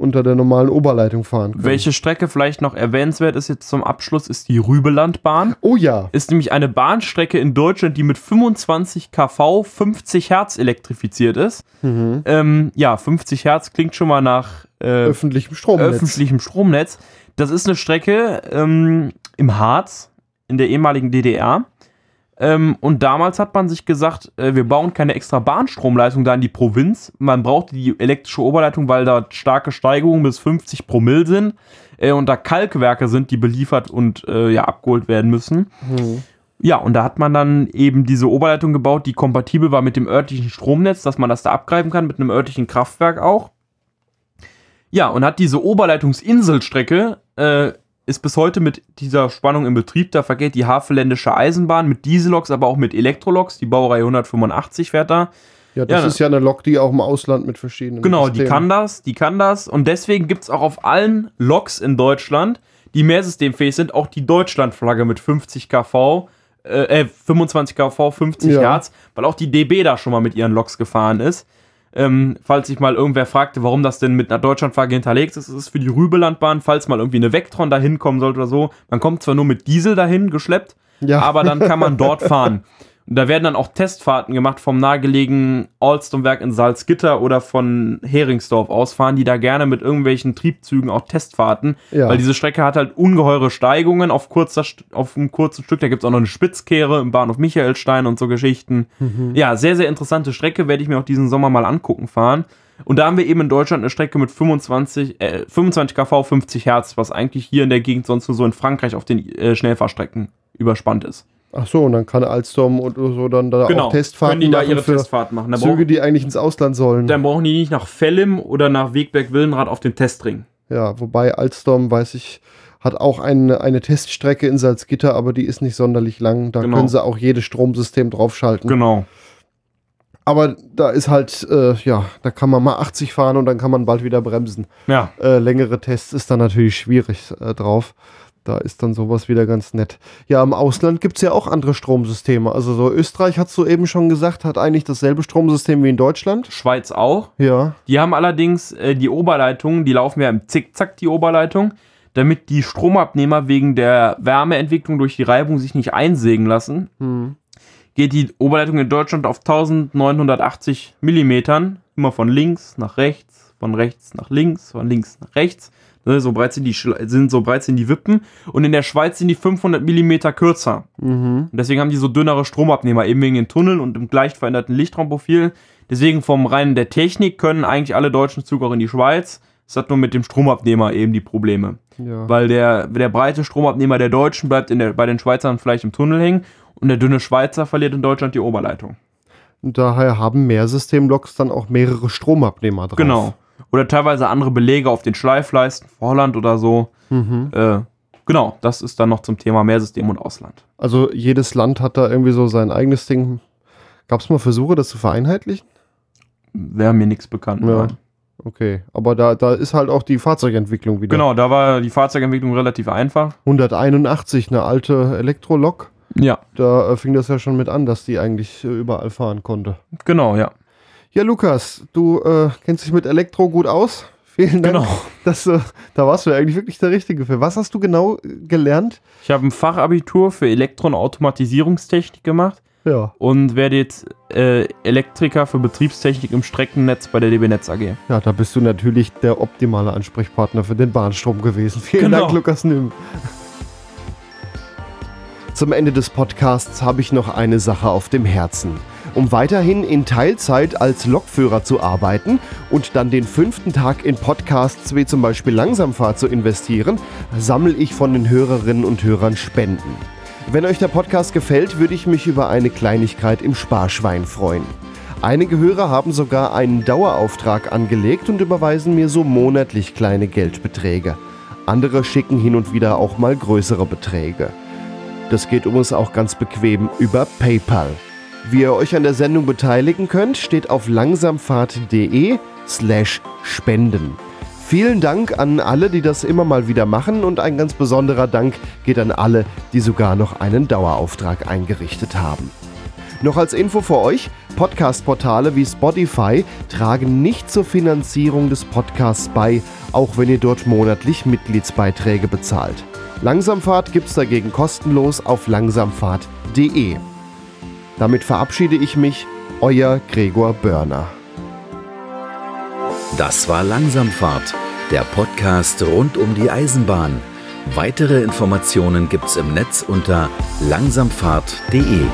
Speaker 2: unter der normalen Oberleitung fahren können.
Speaker 3: Welche Strecke vielleicht noch erwähnenswert ist jetzt zum Abschluss, ist die Rübelandbahn.
Speaker 2: Oh ja,
Speaker 3: Ist nämlich eine Bahnstrecke in Deutschland, die mit 25 kV 50 Hertz elektrifiziert ist.
Speaker 2: mhm.
Speaker 3: Ähm, ja, 50 Hertz klingt schon mal nach äh,
Speaker 2: öffentlichem Stromnetz.
Speaker 3: öffentlichem Stromnetz. Das ist eine Strecke ähm, im Harz, in der ehemaligen DDR. Ähm, und damals hat man sich gesagt, äh, wir bauen keine extra Bahnstromleitung da in die Provinz. Man braucht die elektrische Oberleitung, weil da starke Steigerungen bis 50 Promille sind äh, und da Kalkwerke sind, die beliefert und äh, ja, abgeholt werden müssen.
Speaker 2: Mhm.
Speaker 3: Ja, und da hat man dann eben diese Oberleitung gebaut, die kompatibel war mit dem örtlichen Stromnetz, dass man das da abgreifen kann, mit einem örtlichen Kraftwerk auch. Ja, und hat diese Oberleitungsinselstrecke, äh, ist bis heute mit dieser Spannung im Betrieb. Da vergeht die Havelländische Eisenbahn mit Dieselloks, aber auch mit Elektroloks. Die Baureihe 185 fährt da.
Speaker 2: Ja, das
Speaker 3: Ja,
Speaker 2: ist ja eine Lok, die auch im Ausland mit verschiedenen
Speaker 3: Genau, die
Speaker 2: Systemen-
Speaker 3: kann das, die kann das. Und deswegen gibt es auch auf allen Loks in Deutschland, die mehrsystemfähig sind, auch die Deutschlandflagge mit 50 kV, äh, äh, 25 kV, 50
Speaker 2: Ja.
Speaker 3: Hertz, weil auch die DB da schon mal mit ihren Loks gefahren ist. Ähm, falls sich mal irgendwer fragte, warum das denn mit einer Deutschlandflagge hinterlegt ist, ist es für die Rübelandbahn, falls mal irgendwie eine Vectron da hinkommen sollte oder so. Man kommt zwar nur mit Diesel dahin geschleppt,
Speaker 2: Ja.
Speaker 3: aber dann kann man dort fahren. Da werden dann auch Testfahrten gemacht vom nahegelegenen Alstom-Werk in Salzgitter oder von Heringsdorf aus, fahren die da gerne mit irgendwelchen Triebzügen auch Testfahrten,
Speaker 2: Ja.
Speaker 3: weil diese Strecke hat halt ungeheure Steigungen auf, kurzer, auf einem kurzen Stück. Da gibt es auch noch eine Spitzkehre im Bahnhof Michaelstein und so Geschichten. Ja, sehr, sehr interessante Strecke, werde ich mir auch diesen Sommer mal angucken fahren. Und da haben wir eben in Deutschland eine Strecke mit 25, äh, 25 kV, 50 Hertz, was eigentlich hier in der Gegend sonst nur so in Frankreich auf den äh, Schnellfahrstrecken überspannt ist.
Speaker 2: Ach so, und dann kann Alstom und so dann da auch Testfahrten
Speaker 3: Genau. können die da
Speaker 2: machen
Speaker 3: ihre
Speaker 2: für
Speaker 3: Testfahrten machen. Da,
Speaker 2: Züge,
Speaker 3: brauchen,
Speaker 2: die eigentlich ins Ausland sollen.
Speaker 3: dann brauchen die nicht nach Vellim oder nach Wegberg-Willenrad auf den Testring.
Speaker 2: Ja, wobei Alstom, weiß ich, hat auch eine, eine Teststrecke in Salzgitter, aber die ist nicht sonderlich lang. Da
Speaker 3: Genau.
Speaker 2: können sie auch jedes Stromsystem draufschalten.
Speaker 3: Genau.
Speaker 2: Aber da ist halt, äh, ja, da kann man mal 80 fahren und dann kann man bald wieder bremsen.
Speaker 3: Ja.
Speaker 2: Äh, längere Tests ist dann natürlich schwierig äh, drauf. Da ist dann sowas wieder ganz nett. Ja, im Ausland gibt es ja auch andere Stromsysteme. Also so Österreich, hast du eben schon gesagt, hat eigentlich dasselbe Stromsystem wie in Deutschland.
Speaker 3: Schweiz auch.
Speaker 2: Ja.
Speaker 3: Die haben allerdings äh, die Oberleitungen, die laufen ja im Zickzack, die Oberleitung, damit die Stromabnehmer wegen der Wärmeentwicklung durch die Reibung sich nicht einsägen lassen.
Speaker 2: Hm.
Speaker 3: Geht die Oberleitung in Deutschland auf 1980 Millimetern, immer von links nach rechts, von rechts nach links, von links nach rechts. Ne, so breit sind die, sind so breit sind die Wippen. Und in der Schweiz sind die 500 Millimeter kürzer.
Speaker 2: Mhm.
Speaker 3: Und deswegen haben die so dünnere Stromabnehmer, eben wegen den Tunneln und dem leicht veränderten Lichtraumprofil. Deswegen vom reinen der Technik können eigentlich alle deutschen Züge auch in die Schweiz. Es hat nur mit dem Stromabnehmer eben die Probleme.
Speaker 2: Ja.
Speaker 3: Weil der, der breite Stromabnehmer der Deutschen bleibt der, bei den Schweizern vielleicht im Tunnel hängen und der dünne Schweizer verliert in Deutschland die Oberleitung.
Speaker 2: Und daher haben Mehrsystemloks dann auch mehrere Stromabnehmer drauf.
Speaker 3: Genau. Oder teilweise andere Belege auf den Schleifleisten, Vorland oder so.
Speaker 2: Mhm.
Speaker 3: Äh, genau, das ist dann noch zum Thema Mehrsystem und Ausland.
Speaker 2: Also jedes Land hat da irgendwie so sein eigenes Ding. Gab es mal Versuche, das zu vereinheitlichen?
Speaker 3: Wäre mir nichts bekannt.
Speaker 2: Ja.
Speaker 3: nein.
Speaker 2: Okay, aber da, da ist halt auch die Fahrzeugentwicklung wieder.
Speaker 3: Genau, da war die Fahrzeugentwicklung relativ einfach.
Speaker 2: 181, eine alte Elektrolok.
Speaker 3: Ja,
Speaker 2: Da äh, fing das ja schon mit an, dass die eigentlich äh, überall fahren konnte.
Speaker 3: genau, ja.
Speaker 2: Ja, Lukas, du äh, kennst dich mit Elektro gut aus. Vielen Dank.
Speaker 3: Genau.
Speaker 2: Dass, äh, da warst du ja eigentlich wirklich der Richtige für. Was hast du genau äh, gelernt?
Speaker 3: Ich habe ein Fachabitur für Elektro- und Automatisierungstechnik gemacht
Speaker 2: Ja.
Speaker 3: und werde jetzt äh, Elektriker für Betriebstechnik im Streckennetz bei der DB Netz AG.
Speaker 2: Ja, da bist du natürlich der optimale Ansprechpartner für den Bahnstrom gewesen. Vielen
Speaker 3: Genau.
Speaker 2: Dank, Lukas Nimm. Zum Ende des Podcasts habe ich noch eine Sache auf dem Herzen. Um weiterhin in Teilzeit als Lokführer zu arbeiten und dann den fünften Tag in Podcasts wie zum Beispiel Langsamfahrt zu investieren, sammle ich von den Hörerinnen und Hörern Spenden. Wenn euch der Podcast gefällt, würde ich mich über eine Kleinigkeit im Sparschwein freuen. Einige Hörer haben sogar einen Dauerauftrag angelegt und überweisen mir so monatlich kleine Geldbeträge. Andere schicken hin und wieder auch mal größere Beträge. Das geht übrigens auch ganz bequem über PayPal. Wie ihr euch an der Sendung beteiligen könnt, steht auf langsamfahrt.de slash spenden. Vielen Dank an alle, die das immer mal wieder machen und ein ganz besonderer Dank geht an alle, die sogar noch einen Dauerauftrag eingerichtet haben. Noch als Info für euch, Podcast-Portale wie Spotify tragen nicht zur Finanzierung des Podcasts bei, auch wenn ihr dort monatlich Mitgliedsbeiträge bezahlt. Langsamfahrt gibt's dagegen kostenlos auf langsamfahrt.de. Damit verabschiede ich mich, euer Gregor Börner.
Speaker 1: Das war Langsamfahrt, der Podcast rund um die Eisenbahn. Weitere Informationen gibt's im Netz unter langsamfahrt.de.